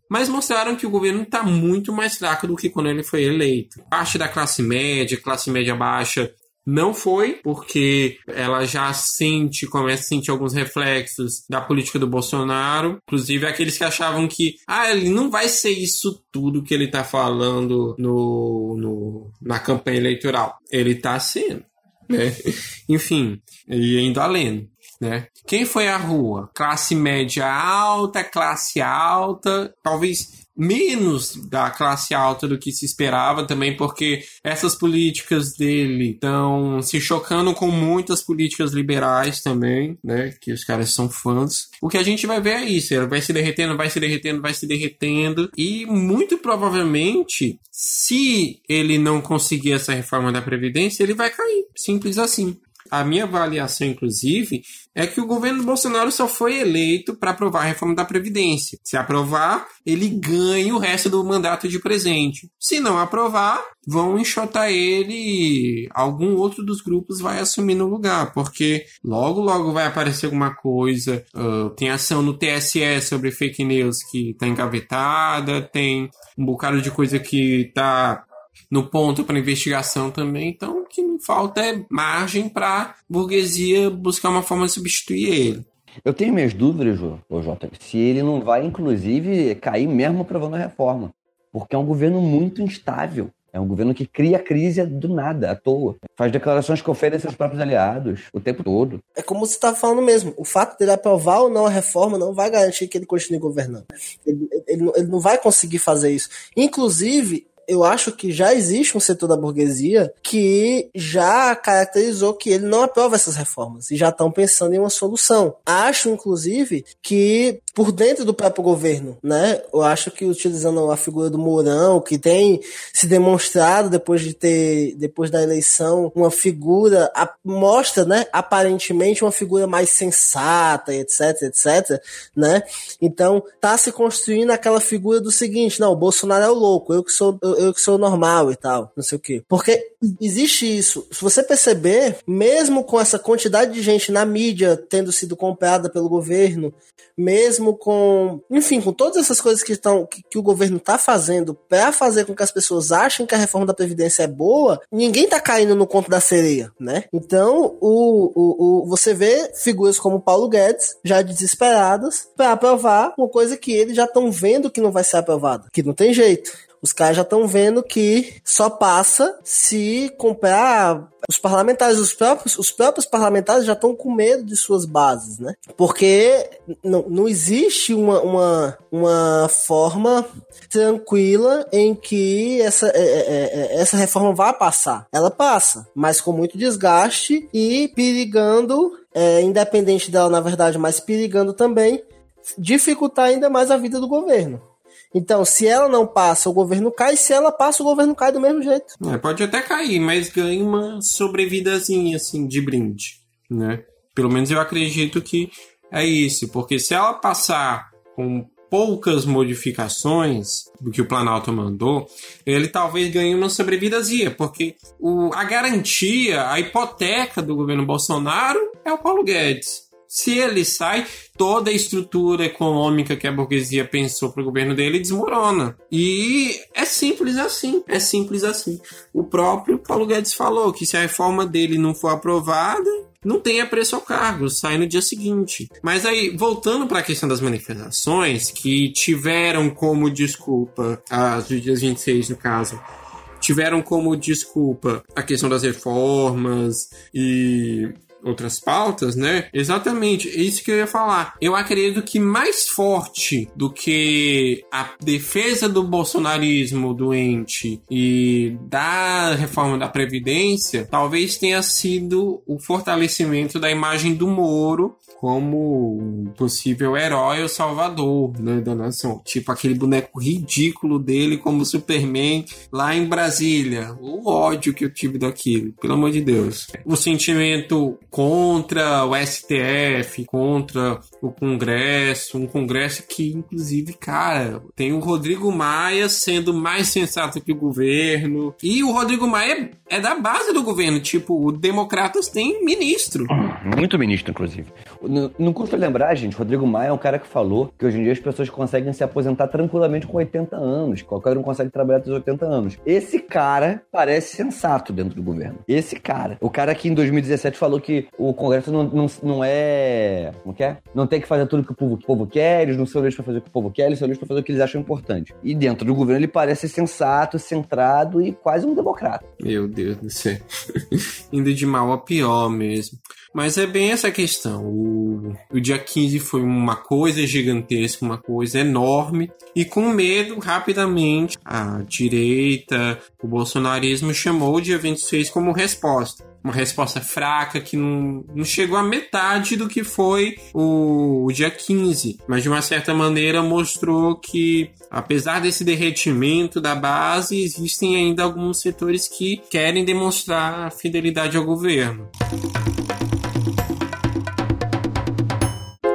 Mas mostraram que o governo está muito mais fraco do que quando ele foi eleito. Parte da classe média, classe média baixa, não foi, porque ela já sente, começa a sentir alguns reflexos da política do Bolsonaro. Inclusive aqueles que achavam que, ah, ele não vai ser isso tudo que ele tá falando no, no na campanha eleitoral. Ele tá sendo. Né? Enfim, e indo além. né? Quem foi à rua? Classe média alta, classe alta, talvez menos da classe alta do que se esperava também, porque essas políticas dele estão se chocando com muitas políticas liberais também, né? Que os caras são fãs. O que a gente vai ver é isso, ele vai se derretendo, vai se derretendo, vai se derretendo, e muito provavelmente, se ele não conseguir essa reforma da Previdência, ele vai cair. Simples assim a minha avaliação, inclusive, é que o governo Bolsonaro só foi eleito para aprovar a reforma da Previdência. Se aprovar, ele ganha o resto do mandato de presente. Se não aprovar, vão enxotar ele e algum outro dos grupos vai assumir no lugar, porque logo, logo vai aparecer alguma coisa. Uh, tem ação no TSE sobre fake news que está engavetada, tem um bocado de coisa que está no ponto para investigação também. Então, o que não falta é margem para burguesia buscar uma forma de substituir ele. Eu tenho minhas dúvidas, Jota, se ele não vai, inclusive, cair mesmo aprovando a reforma. Porque é um governo muito instável. É um governo que cria crise do nada, à toa. Faz declarações que ofendem seus próprios aliados o tempo todo. É como você estava falando mesmo. O fato dele aprovar ou não a reforma não vai garantir que ele continue governando. Ele, ele, ele não vai conseguir fazer isso. Inclusive, eu acho que já existe um setor da burguesia que já caracterizou que ele não aprova essas reformas e já estão pensando em uma solução. Acho, inclusive, que por dentro do próprio governo, né? Eu acho que utilizando a figura do Mourão, que tem se demonstrado depois de ter, depois da eleição, uma figura, a, mostra, né? Aparentemente uma figura mais sensata, etc, etc, né? Então, tá se construindo aquela figura do seguinte, não, o Bolsonaro é o louco, eu que sou, eu, eu que sou normal e tal, não sei o quê. Porque existe isso. Se você perceber, mesmo com essa quantidade de gente na mídia tendo sido comprada pelo governo, mesmo com, enfim, com todas essas coisas que estão que, que o governo está fazendo para fazer com que as pessoas achem que a reforma da previdência é boa, ninguém tá caindo no conto da sereia, né? Então, o, o, o você vê figuras como Paulo Guedes já desesperadas para aprovar uma coisa que eles já estão vendo que não vai ser aprovada, que não tem jeito. Os caras já estão vendo que só passa se comprar. Os parlamentares, os próprios, os próprios parlamentares já estão com medo de suas bases, né? Porque não, não existe uma, uma, uma forma tranquila em que essa, é, é, é, essa reforma vá passar. Ela passa, mas com muito desgaste e perigando, é, independente dela, na verdade, mas perigando também dificultar ainda mais a vida do governo. Então, se ela não passa, o governo cai. Se ela passa, o governo cai do mesmo jeito. É, pode até cair, mas ganha uma sobrevidazinha, assim, de brinde, né? Pelo menos eu acredito que é isso. Porque se ela passar com poucas modificações do que o Planalto mandou, ele talvez ganhe uma sobrevidazinha, porque o, a garantia, a hipoteca do governo Bolsonaro é o Paulo Guedes. Se ele sai, toda a estrutura econômica que a burguesia pensou para o governo dele desmorona. E é simples assim. É simples assim. O próprio Paulo Guedes falou que se a reforma dele não for aprovada, não tenha preço ao cargo, sai no dia seguinte. Mas aí, voltando para a questão das manifestações, que tiveram como desculpa, as do dia 26 no caso, tiveram como desculpa a questão das reformas e outras pautas, né? Exatamente, é isso que eu ia falar. Eu acredito que mais forte do que a defesa do bolsonarismo doente e da reforma da Previdência, talvez tenha sido o fortalecimento da imagem do Moro como um possível herói ou salvador né, da nação. Tipo aquele boneco ridículo dele como Superman lá em Brasília. O ódio que eu tive daquilo, pelo amor de Deus. O sentimento contra o STF, contra o Congresso, um Congresso que, inclusive, cara, tem o Rodrigo Maia sendo mais sensato que o governo. E o Rodrigo Maia é da base do governo. Tipo, o Democratas tem ministro. Muito ministro, inclusive. Não, custa lembrar, gente, Rodrigo Maia é um cara que falou que hoje em dia as pessoas conseguem se aposentar tranquilamente com 80 anos. Qualquer um consegue trabalhar até os 80 anos. Esse cara parece sensato dentro do governo. Esse cara. O cara que em 2017 falou que o Congresso não, não, não é. Como que é? Não tem que fazer tudo que o povo, que o povo quer, eles não são eleitos pra fazer o que o povo quer, eles são eleitos pra fazer o que eles acham importante. E dentro do governo ele parece sensato, centrado e quase um democrata. Meu Deus do céu. Indo de mal a pior mesmo. Mas é bem essa questão. O, o dia 15 foi uma coisa gigantesca, uma coisa enorme. E com medo, rapidamente, a direita, o bolsonarismo chamou o dia 26 como resposta. Uma resposta fraca que não, não chegou à metade do que foi o, o dia 15. Mas de uma certa maneira mostrou que, apesar desse derretimento da base, existem ainda alguns setores que querem demonstrar fidelidade ao governo.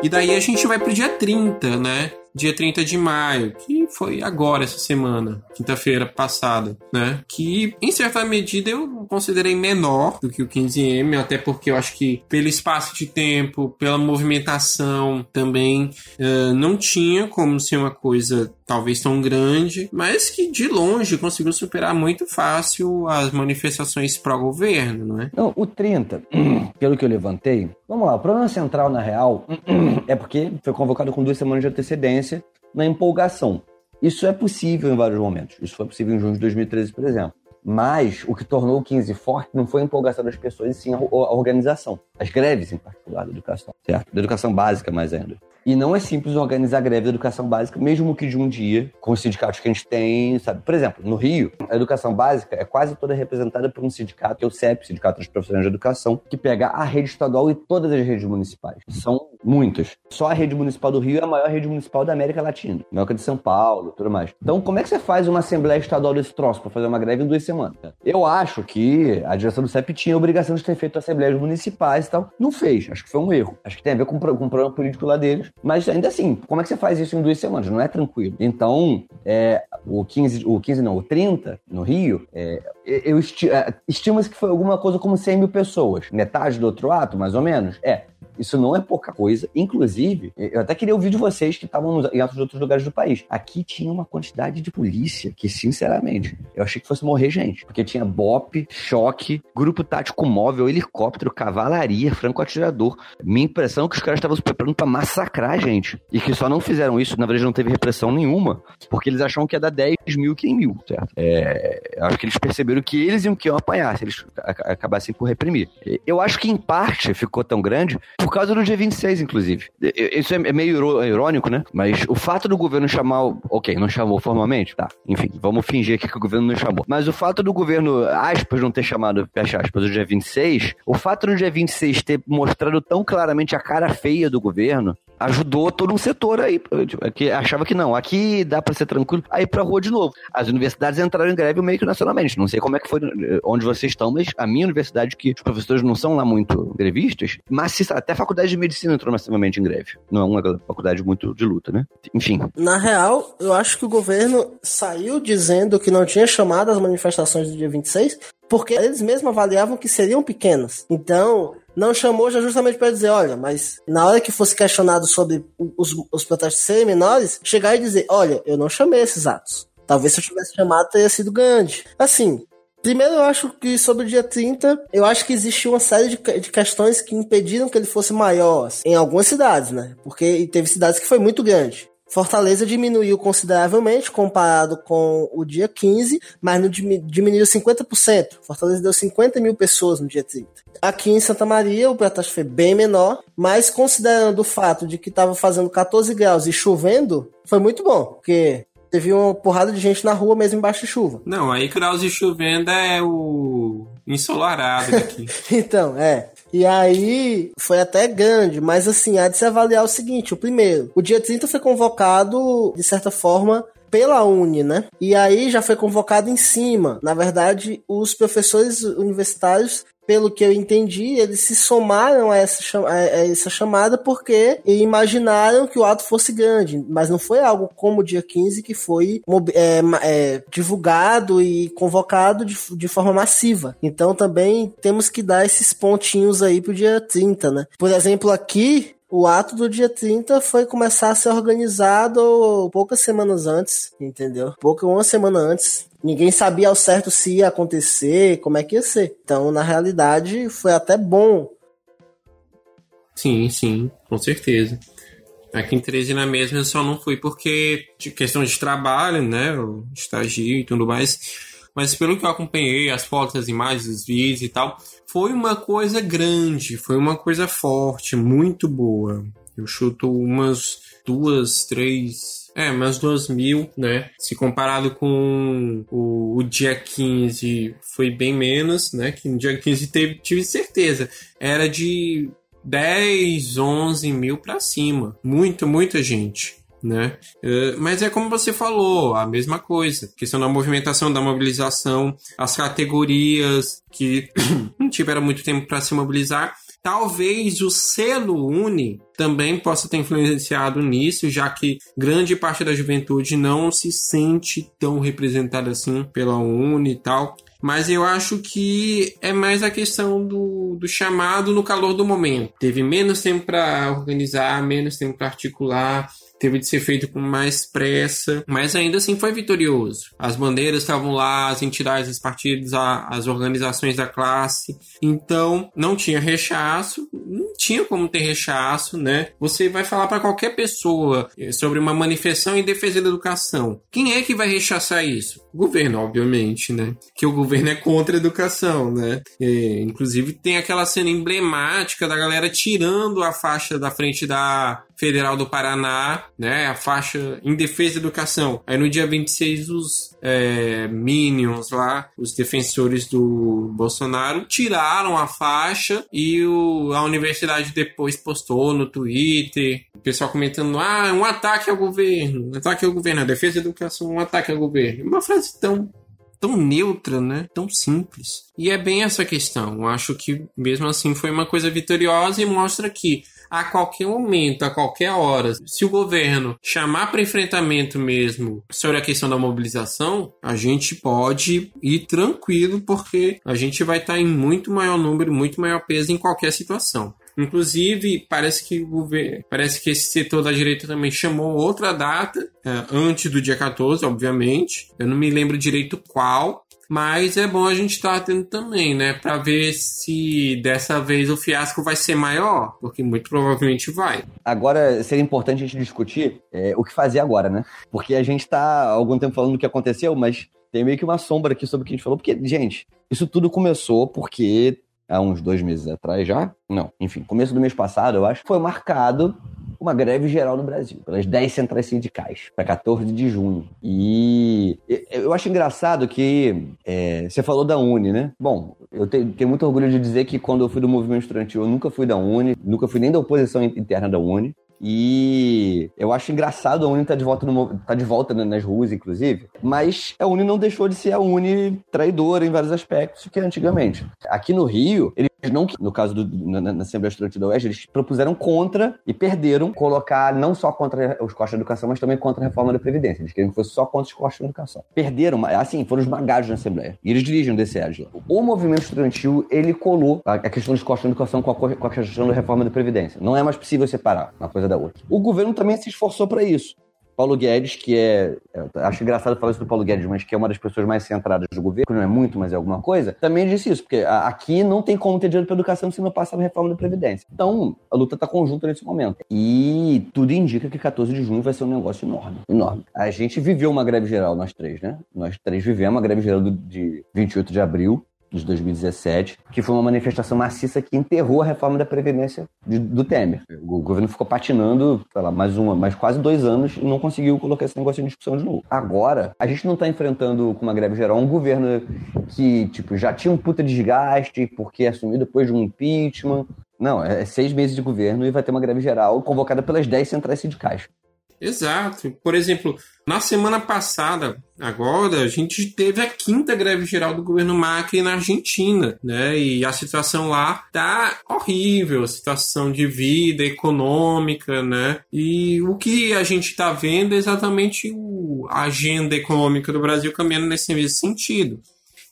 E daí a gente vai pro dia 30, né? Dia 30 de maio, que foi agora essa semana, quinta-feira passada, né? Que em certa medida eu considerei menor do que o 15M, até porque eu acho que pelo espaço de tempo, pela movimentação também, uh, não tinha como ser uma coisa talvez tão grande, mas que de longe conseguiu superar muito fácil as manifestações pró-governo, não é? Não, o 30, pelo que eu levantei, vamos lá, o problema central na real é porque foi convocado com duas semanas de antecedência na empolgação. Isso é possível em vários momentos. Isso foi possível em junho de 2013, por exemplo. Mas o que tornou o 15 forte não foi a empolgação das pessoas, e sim a organização. As greves, em particular, da educação, certo? Da educação básica, mais ainda. E não é simples organizar greve da educação básica, mesmo que de um dia, com os sindicatos que a gente tem, sabe? Por exemplo, no Rio, a educação básica é quase toda representada por um sindicato, que é o CEP, Sindicato dos Profissionais de Educação, que pega a rede estadual e todas as redes municipais. São muitas. Só a rede municipal do Rio é a maior rede municipal da América Latina, maior que a de São Paulo, tudo mais. Então, como é que você faz uma assembleia estadual desse troço para fazer uma greve em duas semanas? Eu acho que a direção do CEP tinha a obrigação de ter feito assembleias municipais e tal. Não fez. Acho que foi um erro. Acho que tem a ver com, com um problema político lá deles. Mas ainda assim, como é que você faz isso em duas semanas? Não é tranquilo. Então, é, o 15, o 15 não, o 30 no Rio, é, eu esti é, estima-se que foi alguma coisa como 100 mil pessoas. Metade do outro ato, mais ou menos? É. Isso não é pouca coisa. Inclusive, eu até queria ouvir de vocês que estavam em outros lugares do país. Aqui tinha uma quantidade de polícia que, sinceramente, eu achei que fosse morrer gente. Porque tinha BOP, choque, grupo tático móvel, helicóptero, cavalaria, franco-atirador. Minha impressão é que os caras estavam se preparando para massacrar gente. E que só não fizeram isso, na verdade não teve repressão nenhuma, porque eles achavam que ia dar 10 mil que em mil, certo? É, acho que eles perceberam que eles iam que iam apanhar se eles acabassem por reprimir. Eu acho que em parte ficou tão grande por causa do dia 26, inclusive. Isso é meio irônico, né? Mas o fato do governo chamar. Ok, não chamou formalmente? Tá. Enfim, vamos fingir aqui que o governo não chamou. Mas o fato do governo, aspas, não ter chamado, fecha aspas, o dia 26, o fato do dia 26 ter mostrado tão claramente a cara feia do governo, ajudou todo um setor aí, que achava que não, aqui dá para ser tranquilo, aí pra rua de novo. As universidades entraram em greve meio que nacionalmente. Não sei como é que foi onde vocês estão, mas a minha universidade, que os professores não são lá muito grevistas, mas até a faculdade de medicina entrou massivamente em greve. Não é uma faculdade muito de luta, né? Enfim. Na real, eu acho que o governo saiu dizendo que não tinha chamado as manifestações do dia 26, porque eles mesmos avaliavam que seriam pequenas. Então, não chamou já justamente para dizer, olha, mas na hora que fosse questionado sobre os, os protestos serem menores, chegar e dizer, olha, eu não chamei esses atos. Talvez se eu tivesse chamado, teria sido grande. Assim, Primeiro, eu acho que sobre o dia 30, eu acho que existiu uma série de, de questões que impediram que ele fosse maior assim, em algumas cidades, né? Porque teve cidades que foi muito grande. Fortaleza diminuiu consideravelmente comparado com o dia 15, mas não diminuiu 50%. Fortaleza deu 50 mil pessoas no dia 30. Aqui em Santa Maria o protesto foi bem menor, mas considerando o fato de que estava fazendo 14 graus e chovendo, foi muito bom, porque teve uma porrada de gente na rua mesmo embaixo de chuva. Não, aí graus e chovendo é o ensolarado daqui. então, é. E aí foi até grande, mas assim, há de se avaliar o seguinte: o primeiro, o dia 30 foi convocado, de certa forma, pela Uni, né? E aí já foi convocado em cima. Na verdade, os professores universitários pelo que eu entendi, eles se somaram a essa, a essa chamada porque imaginaram que o ato fosse grande, mas não foi algo como o dia 15 que foi é, é, divulgado e convocado de, de forma massiva. Então também temos que dar esses pontinhos aí pro dia 30, né? Por exemplo, aqui o ato do dia 30 foi começar a ser organizado poucas semanas antes, entendeu? Pouca uma semana antes. Ninguém sabia ao certo se ia acontecer, como é que ia ser. Então, na realidade, foi até bom Sim, sim, com certeza. Aqui em 13 na mesma eu só não fui porque de questão de trabalho, né? Eu estagio e tudo mais. Mas pelo que eu acompanhei, as fotos, as imagens, os vídeos e tal, foi uma coisa grande, foi uma coisa forte, muito boa. Eu chuto umas duas, três, é, duas mil, né? Se comparado com o, o, dia 15, foi bem menos, né? Que no dia 15 teve, tive certeza. Era de 10, 11 mil para cima. Muito, muita gente. Né? Uh, mas é como você falou, a mesma coisa. Questão da movimentação, da mobilização, as categorias que não tiveram muito tempo para se mobilizar. Talvez o selo Uni também possa ter influenciado nisso, já que grande parte da juventude não se sente tão representada assim pela Uni e tal. Mas eu acho que é mais a questão do, do chamado no calor do momento. Teve menos tempo para organizar, menos tempo para articular, teve de ser feito com mais pressa, mas ainda assim foi vitorioso. As bandeiras estavam lá, as entidades, os partidos, as organizações da classe, então não tinha rechaço, não tinha como ter rechaço, né? Você vai falar para qualquer pessoa eh, sobre uma manifestação em defesa da educação. Quem é que vai rechaçar isso? O governo, obviamente, né? Que o governo é contra a educação, né? E, inclusive tem aquela cena emblemática da galera tirando a faixa da frente da Federal do Paraná, né? A faixa em defesa da educação. Aí no dia 26, os é, Minions lá, os defensores do Bolsonaro, tiraram a faixa e o, a universidade depois postou no Twitter. O pessoal comentando: ah, um ataque ao governo, um ataque ao governo, a defesa da educação, um ataque ao governo. Uma frase tão tão neutra, né? Tão simples. E é bem essa questão. Eu acho que mesmo assim foi uma coisa vitoriosa e mostra que a qualquer momento, a qualquer hora, se o governo chamar para enfrentamento mesmo sobre a questão da mobilização, a gente pode ir tranquilo, porque a gente vai estar em muito maior número, muito maior peso em qualquer situação. Inclusive, parece que o governo, parece que esse setor da direita também chamou outra data, é, antes do dia 14, obviamente. Eu não me lembro direito qual, mas é bom a gente estar tá atento também, né? Para ver se dessa vez o fiasco vai ser maior, porque muito provavelmente vai. Agora, seria importante a gente discutir é, o que fazer agora, né? Porque a gente está há algum tempo falando do que aconteceu, mas tem meio que uma sombra aqui sobre o que a gente falou, porque, gente, isso tudo começou porque há uns dois meses atrás já, não, enfim, começo do mês passado, eu acho, foi marcado uma greve geral no Brasil, pelas 10 centrais sindicais, para 14 de junho. E eu acho engraçado que é, você falou da Uni, né? Bom, eu tenho, tenho, muito orgulho de dizer que quando eu fui do movimento estudantil, eu nunca fui da Uni, nunca fui nem da oposição interna da Uni. E eu acho engraçado a Uni tá de volta, no, tá de volta nas ruas, inclusive, mas a Uni não deixou de ser a Uni traidora em vários aspectos que antigamente. Aqui no Rio, eles não, no caso do, na, na Assembleia Estudantil da Oeste, eles propuseram contra e perderam colocar não só contra os costos da educação, mas também contra a reforma da Previdência. Eles queriam que fosse só contra os costos da educação. Perderam, assim, foram esmagados na Assembleia. E eles dirigem o DCEAD lá. O movimento estudantil, ele colou a questão dos costos da educação com a, com a questão da reforma da Previdência. Não é mais possível separar uma coisa da outra. O governo também se esforçou para isso. Paulo Guedes, que é. Acho engraçado falar isso do Paulo Guedes, mas que é uma das pessoas mais centradas do governo, não é muito, mas é alguma coisa, também disse isso, porque aqui não tem como ter dinheiro para educação se não passar a reforma da Previdência. Então, a luta está conjunta nesse momento. E tudo indica que 14 de junho vai ser um negócio enorme. Enorme. A gente viveu uma greve geral, nós três, né? Nós três vivemos a greve geral de 28 de abril de 2017, que foi uma manifestação maciça que enterrou a reforma da Previdência de, do Temer. O governo ficou patinando, sei lá, mais, uma, mais quase dois anos e não conseguiu colocar esse negócio em discussão de novo. Agora, a gente não está enfrentando com uma greve geral um governo que, tipo, já tinha um puta desgaste porque assumiu depois de um impeachment. Não, é seis meses de governo e vai ter uma greve geral convocada pelas dez centrais sindicais. Exato. Por exemplo, na semana passada, agora, a gente teve a quinta greve geral do governo Macri na Argentina, né? E a situação lá tá horrível, a situação de vida econômica, né? E o que a gente tá vendo é exatamente a agenda econômica do Brasil caminhando nesse mesmo sentido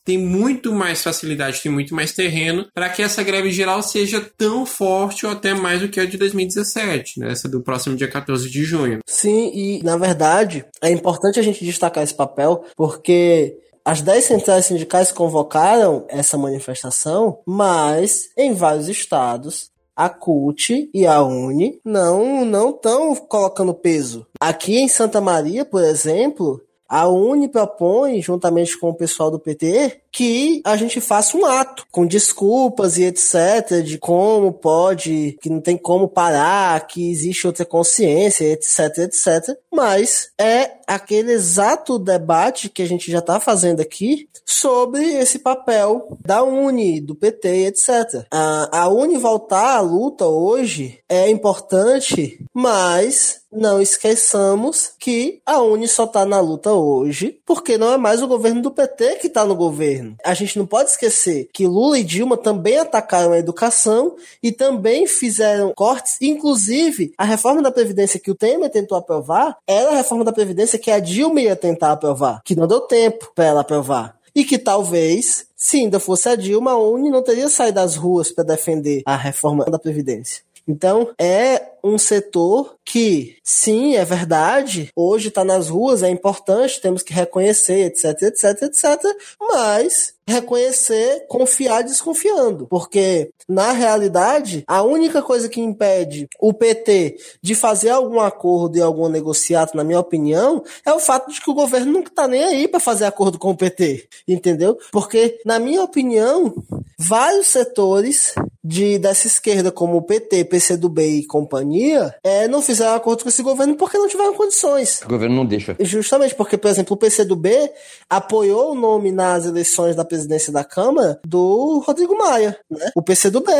tem muito mais facilidade, tem muito mais terreno para que essa greve geral seja tão forte ou até mais do que a de 2017, né? essa do próximo dia 14 de junho. Sim, e na verdade é importante a gente destacar esse papel porque as 10 centrais sindicais convocaram essa manifestação, mas em vários estados a CUT e a UNE não não estão colocando peso. Aqui em Santa Maria, por exemplo, a UNE propõe, juntamente com o pessoal do PT, que a gente faça um ato com desculpas e etc. de como pode, que não tem como parar, que existe outra consciência, etc, etc. Mas é aquele exato debate que a gente já está fazendo aqui sobre esse papel da Uni, do PT, etc. A, a Uni voltar à luta hoje é importante, mas não esqueçamos que a Uni só está na luta hoje porque não é mais o governo do PT que está no governo. A gente não pode esquecer que Lula e Dilma também atacaram a educação e também fizeram cortes, inclusive a reforma da Previdência que o Temer tentou aprovar era a reforma da Previdência que a Dilma ia tentar aprovar, que não deu tempo para ela aprovar. E que talvez, se ainda fosse a Dilma, a Uni não teria saído das ruas para defender a reforma da Previdência. Então, é um setor que, sim, é verdade, hoje está nas ruas, é importante, temos que reconhecer, etc, etc, etc, mas reconhecer, confiar desconfiando, porque na realidade a única coisa que impede o PT de fazer algum acordo e algum negociado, na minha opinião, é o fato de que o governo não está nem aí para fazer acordo com o PT, entendeu? Porque na minha opinião, vários setores de dessa esquerda como o PT, PCdoB e companhia, é, não fizeram acordo com esse governo porque não tiveram condições. O governo não deixa. Justamente porque, por exemplo, o PCdoB apoiou o nome nas eleições da presidência da Câmara do Rodrigo Maia, né? O PCdoB.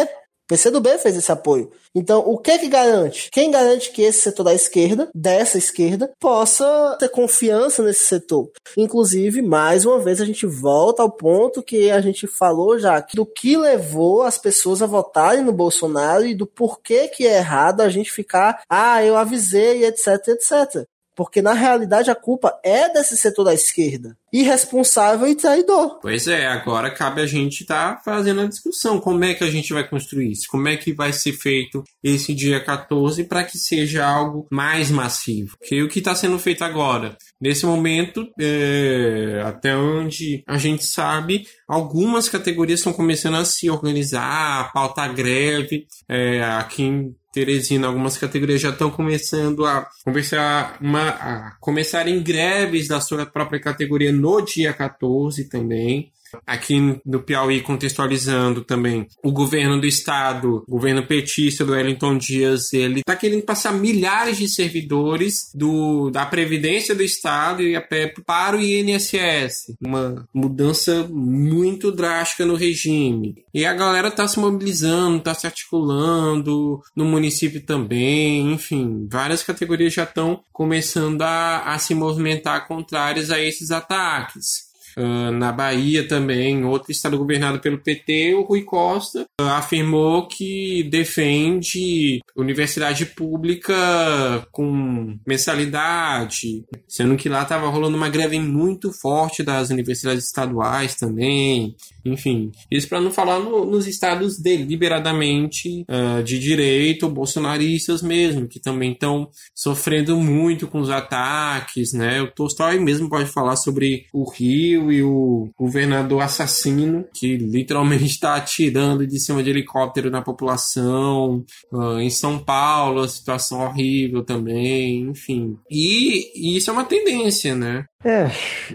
PCdoB fez esse apoio. Então, o que é que garante? Quem garante que esse setor da esquerda, dessa esquerda, possa ter confiança nesse setor? Inclusive, mais uma vez, a gente volta ao ponto que a gente falou já, do que levou as pessoas a votarem no Bolsonaro e do porquê que é errado a gente ficar, ah, eu avisei, etc, etc. Porque na realidade a culpa é desse setor da esquerda. Irresponsável e traidor. Pois é, agora cabe a gente estar tá fazendo a discussão. Como é que a gente vai construir isso? Como é que vai ser feito esse dia 14 para que seja algo mais massivo? Que o que está sendo feito agora? Nesse momento, é, até onde a gente sabe, algumas categorias estão começando a se organizar, a pautar greve. É, aqui em Teresina, algumas categorias já estão começando a começar uma, a começarem greves da sua própria categoria no dia 14 também. Aqui no Piauí, contextualizando também, o governo do estado, o governo petista do Wellington Dias, ele está querendo passar milhares de servidores do, da Previdência do Estado e a PEP para o INSS. Uma mudança muito drástica no regime. E a galera está se mobilizando, está se articulando, no município também, enfim, várias categorias já estão começando a, a se movimentar contrárias a esses ataques. Uh, na Bahia também, outro estado governado pelo PT, o Rui Costa uh, afirmou que defende universidade pública com mensalidade, sendo que lá estava rolando uma greve muito forte das universidades estaduais também. Enfim, isso para não falar no, nos estados deliberadamente uh, de direito, bolsonaristas mesmo, que também estão sofrendo muito com os ataques, né? O Tolstói mesmo pode falar sobre o Rio e o governador assassino, que literalmente está atirando de cima de helicóptero na população. Uh, em São Paulo, a situação horrível também, enfim. E, e isso é uma tendência, né? É,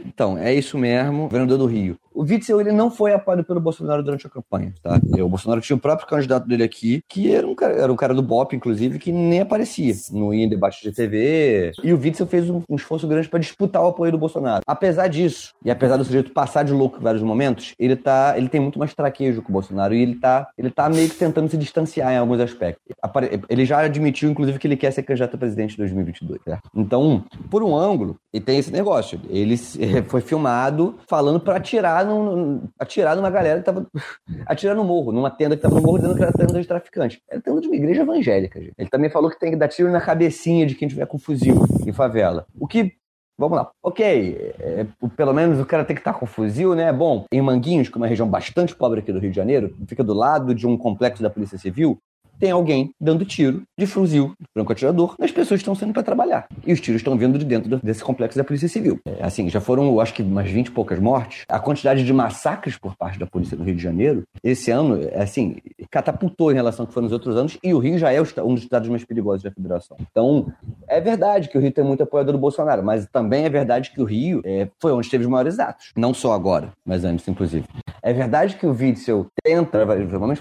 então, é isso mesmo, governador do Rio. O Witzel, ele não foi apoiado pelo Bolsonaro durante a campanha, tá? O Bolsonaro tinha o próprio candidato dele aqui, que era um cara, era um cara do BOP, inclusive, que nem aparecia. Ia em debate de TV. E o Witzel fez um, um esforço grande para disputar o apoio do Bolsonaro. Apesar disso, e apesar do sujeito passar de louco em vários momentos, ele tá, ele tem muito mais traquejo com o Bolsonaro e ele tá, ele tá meio que tentando se distanciar em alguns aspectos. Ele já admitiu, inclusive, que ele quer ser candidato a presidente em 2022, certo? Então, por um ângulo, ele tem esse negócio. Ele foi filmado falando para atirar num, atirar numa galera que tava atirando no morro, numa tenda que tava no morro, dizendo que era tenda de traficante. Era tenda de uma igreja evangélica, gente. Ele também falou que tem que dar tiro na cabecinha de quem tiver com fuzil em favela. O que Vamos lá. Ok, é, pelo menos o cara tem que estar com fuzil, né? Bom, em Manguinhos, que é uma região bastante pobre aqui do Rio de Janeiro, fica do lado de um complexo da Polícia Civil, tem alguém dando tiro de fuzil, franco atirador, nas pessoas estão saindo para trabalhar. E os tiros estão vindo de dentro desse complexo da Polícia Civil. É, assim, já foram, acho que, umas 20 e poucas mortes. A quantidade de massacres por parte da polícia no Rio de Janeiro, esse ano, é assim, catapultou em relação ao que foi nos outros anos, e o Rio já é um dos estados mais perigosos da federação. Então, é verdade que o Rio tem muito apoiador do Bolsonaro, mas também é verdade que o Rio é, foi onde teve os maiores atos. Não só agora, mas antes, inclusive. É verdade que o Witzel tenta,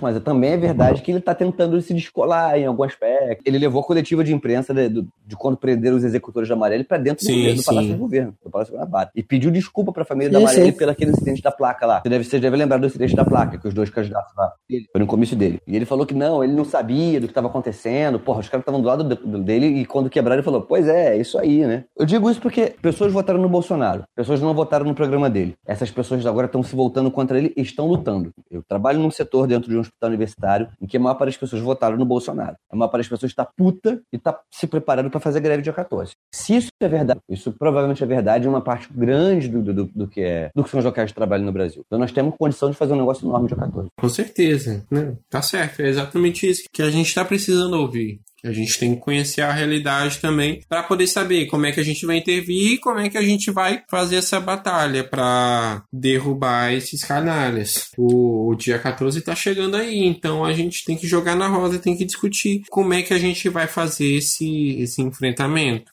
mas também é verdade que ele está tentando se descolar em algum aspecto. Ele levou a coletiva de imprensa de, de, de quando prenderam os executores da Amarelli para dentro sim, do, governo, do Palácio do Governo, do Palácio do Guanabara. E pediu desculpa para a família da Amarelli pelo aquele incidente da placa lá. Você deve, você deve lembrar do incidente da placa, que os dois candidatos lá. Foi no comício dele. E ele falou que não, ele não sabia do que estava acontecendo. Porra, os caras estavam do lado dele e quando quebraram ele falou: Pois é, é isso aí, né? Eu digo isso porque pessoas votaram no Bolsonaro, pessoas não votaram no programa dele. Essas pessoas agora estão se voltando contra ele e estão lutando. Eu trabalho num setor dentro de um hospital universitário em que a maior parte das pessoas votaram no Bolsonaro. A maior parte das pessoas está puta e está se preparando para fazer greve dia 14. Se isso é verdade, isso provavelmente é verdade em uma parte grande do, do, do, que é do que são os locais de trabalho no Brasil. Então nós temos condição de fazer um negócio enorme dia 14. Com certeza, né? Tá certo, é exatamente isso que a gente está precisando ouvir. A gente tem que conhecer a realidade também para poder saber como é que a gente vai intervir e como é que a gente vai fazer essa batalha para derrubar esses canalhas. O, o dia 14 está chegando aí, então a gente tem que jogar na roda, tem que discutir como é que a gente vai fazer esse, esse enfrentamento.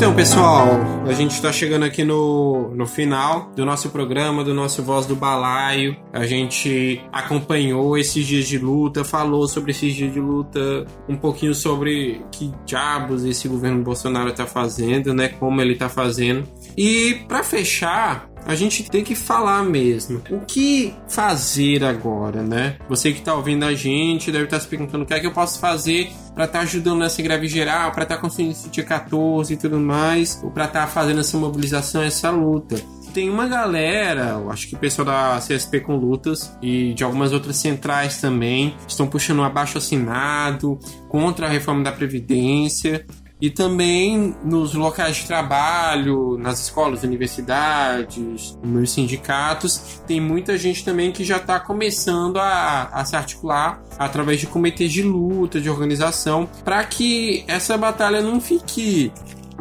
Então, pessoal, a gente está chegando aqui no, no final do nosso programa, do nosso Voz do Balaio. A gente acompanhou esses dias de luta, falou sobre esses dias de luta, um pouquinho sobre que diabos esse governo Bolsonaro está fazendo, né? Como ele está fazendo. E para fechar, a gente tem que falar mesmo. O que fazer agora, né? Você que está ouvindo a gente deve estar tá se perguntando o que é que eu posso fazer para estar tá ajudando nessa greve geral, para estar tá conseguindo esse dia 14 e tudo mais, ou para estar tá fazendo essa mobilização, essa luta tem uma galera, eu acho que o pessoal da CSP com Lutas e de algumas outras centrais também, estão puxando um abaixo assinado contra a reforma da Previdência e também nos locais de trabalho, nas escolas, universidades, nos sindicatos, tem muita gente também que já está começando a, a se articular através de comitês de luta, de organização, para que essa batalha não fique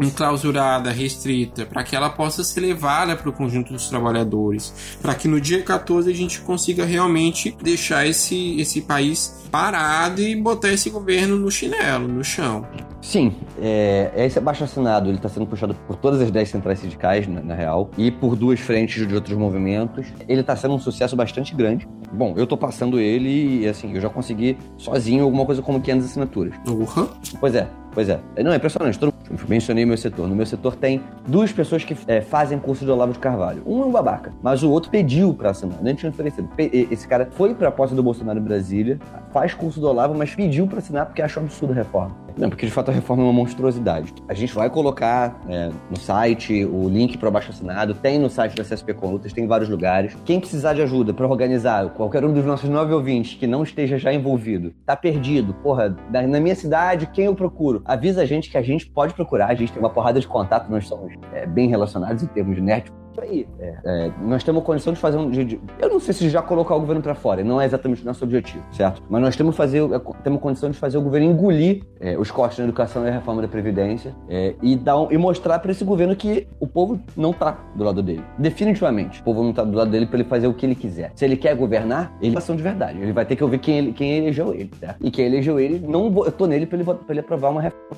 enclausurada, restrita, para que ela possa ser levada para o conjunto dos trabalhadores, para que no dia 14 a gente consiga realmente deixar esse, esse país parado e botar esse governo no chinelo, no chão. Sim, é, esse abaixo assinado ele está sendo puxado por todas as 10 centrais sindicais, na, na, real, e por duas frentes de outros movimentos. Ele está sendo um sucesso bastante grande. Bom, eu estou passando ele e, assim, eu já consegui sozinho alguma coisa como 500 assinaturas. Uhum. Pois é, Pois é. Não, é impressionante. Todo... Eu mencionei meu setor. No meu setor tem duas pessoas que é, fazem curso de Olavo de Carvalho. Um é um babaca, mas o outro pediu pra assinar. Nem tinha oferecido. Esse cara foi pra posse do Bolsonaro em Brasília, faz curso do Olavo, mas pediu pra assinar porque achou absurdo a reforma. Não, porque de fato a reforma é uma monstruosidade. A gente vai colocar é, no site o link para o abaixo assinado, tem no site da CSP Conlutas, tem em vários lugares. Quem precisar de ajuda para organizar, qualquer um dos nossos nove ouvintes que não esteja já envolvido, tá perdido, porra, na minha cidade, quem eu procuro? Avisa a gente que a gente pode procurar, a gente tem uma porrada de contato, nós somos é, bem relacionados em termos de net isso aí. É, é, nós temos condição de fazer um. De, eu não sei se já colocar o governo para fora, não é exatamente o nosso objetivo, certo? Mas nós temos, fazer, é, temos condição de fazer o governo engolir é, os cortes na educação e a reforma da Previdência é, e, dar um, e mostrar para esse governo que o povo não tá do lado dele. Definitivamente. O povo não tá do lado dele para ele fazer o que ele quiser. Se ele quer governar, ele ação de verdade. Ele vai ter que ouvir quem, ele, quem elegeu ele, certo? E quem elegeu ele, não votou nele para ele, pra ele aprovar uma reforma.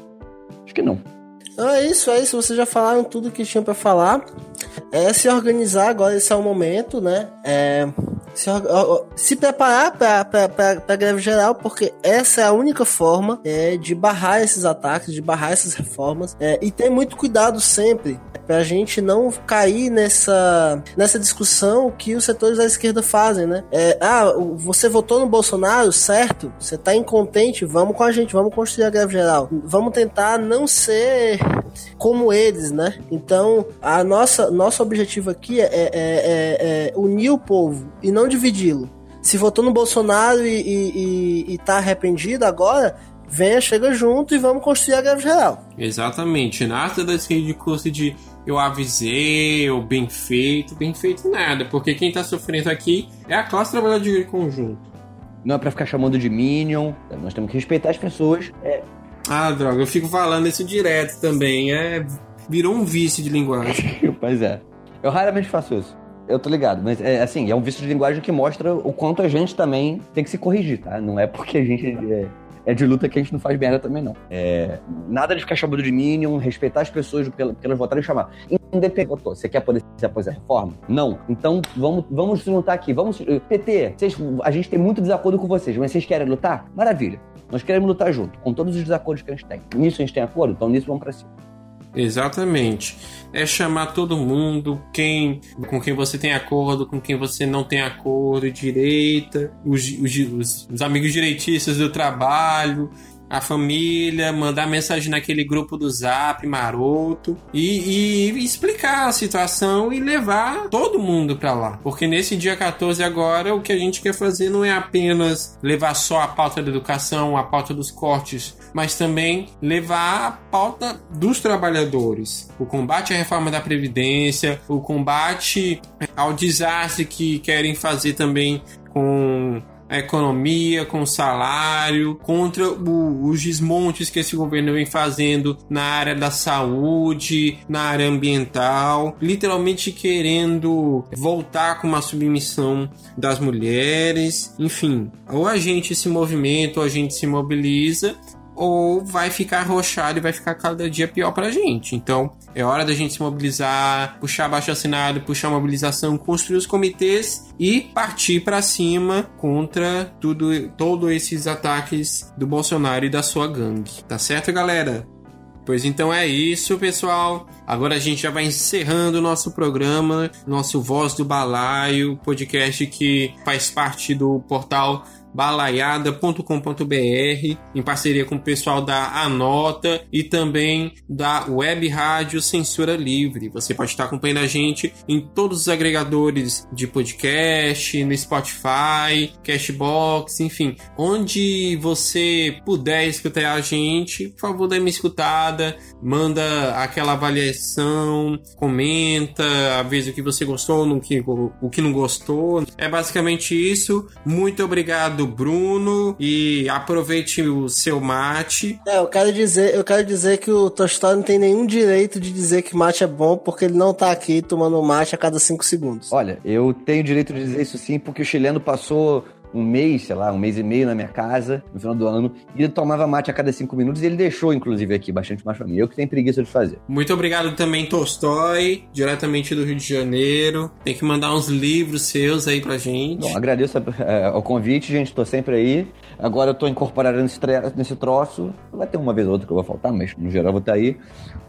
Acho que não. Então é isso, é isso. Vocês já falaram tudo que tinham para falar. É se organizar agora, esse é o momento, né? É, se, se preparar para a greve geral, porque essa é a única forma é, de barrar esses ataques, de barrar essas reformas. É, e ter muito cuidado sempre a gente não cair nessa, nessa discussão que os setores da esquerda fazem, né? É, ah, você votou no Bolsonaro, certo? Você está incontente? Vamos com a gente, vamos construir a greve geral. Vamos tentar não ser como eles, né? Então, a nossa nosso objetivo aqui é, é, é, é unir o povo e não dividi-lo. Se votou no Bolsonaro e, e, e, e tá arrependido agora, venha, chega junto e vamos construir a greve geral. Exatamente. Nada desse discurso de eu avisei, ou bem feito, bem feito nada, porque quem está sofrendo aqui é a classe trabalhadora de conjunto. não é pra ficar chamando de Minion. Nós temos que respeitar as pessoas. É... Ah, droga, eu fico falando isso direto também. É. Virou um vício de linguagem. pois é. Eu raramente faço isso. Eu tô ligado, mas é assim, é um vício de linguagem que mostra o quanto a gente também tem que se corrigir, tá? Não é porque a gente é, é de luta que a gente não faz merda também, não. É, nada de ficar chamando de Minion, respeitar as pessoas pelo que elas votaram e chamar. Independente, você quer poder se apoiar a reforma? Não. Então vamos, vamos se juntar aqui. Vamos. PT, vocês, a gente tem muito desacordo com vocês, mas vocês querem lutar? Maravilha. Nós queremos lutar junto, com todos os desacordos que a gente tem. Nisso a gente tem acordo? Então nisso vamos pra cima. Exatamente. É chamar todo mundo, quem com quem você tem acordo, com quem você não tem acordo, direita, os, os, os amigos direitistas do trabalho, a família, mandar mensagem naquele grupo do Zap maroto e, e explicar a situação e levar todo mundo para lá. Porque nesse dia 14 agora, o que a gente quer fazer não é apenas levar só a pauta da educação, a pauta dos cortes, mas também levar a pauta dos trabalhadores. O combate à reforma da Previdência, o combate ao desastre que querem fazer também com a economia, com o salário, contra o, os desmontes que esse governo vem fazendo na área da saúde, na área ambiental, literalmente querendo voltar com uma submissão das mulheres, enfim. Ou a gente se movimenta, ou a gente se mobiliza, ou vai ficar arrochado e vai ficar cada dia pior pra gente. Então, é hora da gente se mobilizar, puxar baixo assinado, puxar mobilização, construir os comitês e partir para cima contra tudo, todos esses ataques do Bolsonaro e da sua gangue. Tá certo, galera? Pois então é isso, pessoal. Agora a gente já vai encerrando o nosso programa, nosso Voz do Balaio, podcast que faz parte do portal balaiada.com.br, em parceria com o pessoal da Anota e também da Web Rádio Censura Livre. Você pode estar acompanhando a gente em todos os agregadores de podcast, no Spotify, Cashbox, enfim, onde você puder escutar a gente, por favor, dê uma escutada, manda aquela avaliação, comenta, avisa o que você gostou, no que, o que não gostou. É basicamente isso. Muito obrigado obrigado, Bruno. E aproveite o seu mate. É, eu quero dizer, eu quero dizer que o Tostão não tem nenhum direito de dizer que mate é bom porque ele não tá aqui tomando mate a cada cinco segundos. Olha, eu tenho direito de dizer isso sim porque o chileno passou um mês, sei lá, um mês e meio na minha casa, no final do ano, e ele tomava mate a cada cinco minutos e ele deixou, inclusive, aqui bastante mais pra mim. Eu que tenho preguiça de fazer. Muito obrigado também, Tolstói, diretamente do Rio de Janeiro. Tem que mandar uns livros seus aí pra gente. Bom, agradeço é, o convite, gente, tô sempre aí. Agora eu tô incorporado nesse, nesse troço. Vai ter uma vez ou outra que eu vou faltar, mas no geral eu vou estar aí.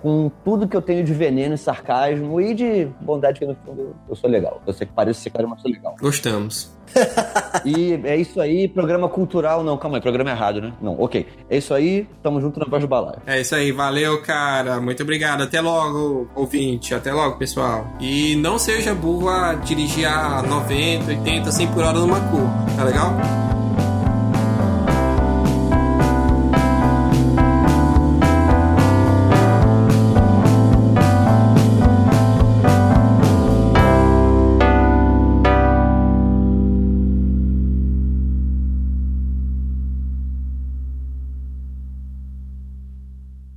Com tudo que eu tenho de veneno e sarcasmo e de bondade que no fundo eu sou legal. Eu sei que pareço ser cara, mas sou legal. Gostamos. e é isso aí, programa cultural. Não, calma aí, programa errado, né? Não, ok. É isso aí, tamo junto na voz do balaio. É isso aí, valeu, cara. Muito obrigado. Até logo, ouvinte. Até logo, pessoal. E não seja burro a dirigir a 90, 80, 100 por hora numa cor, tá legal?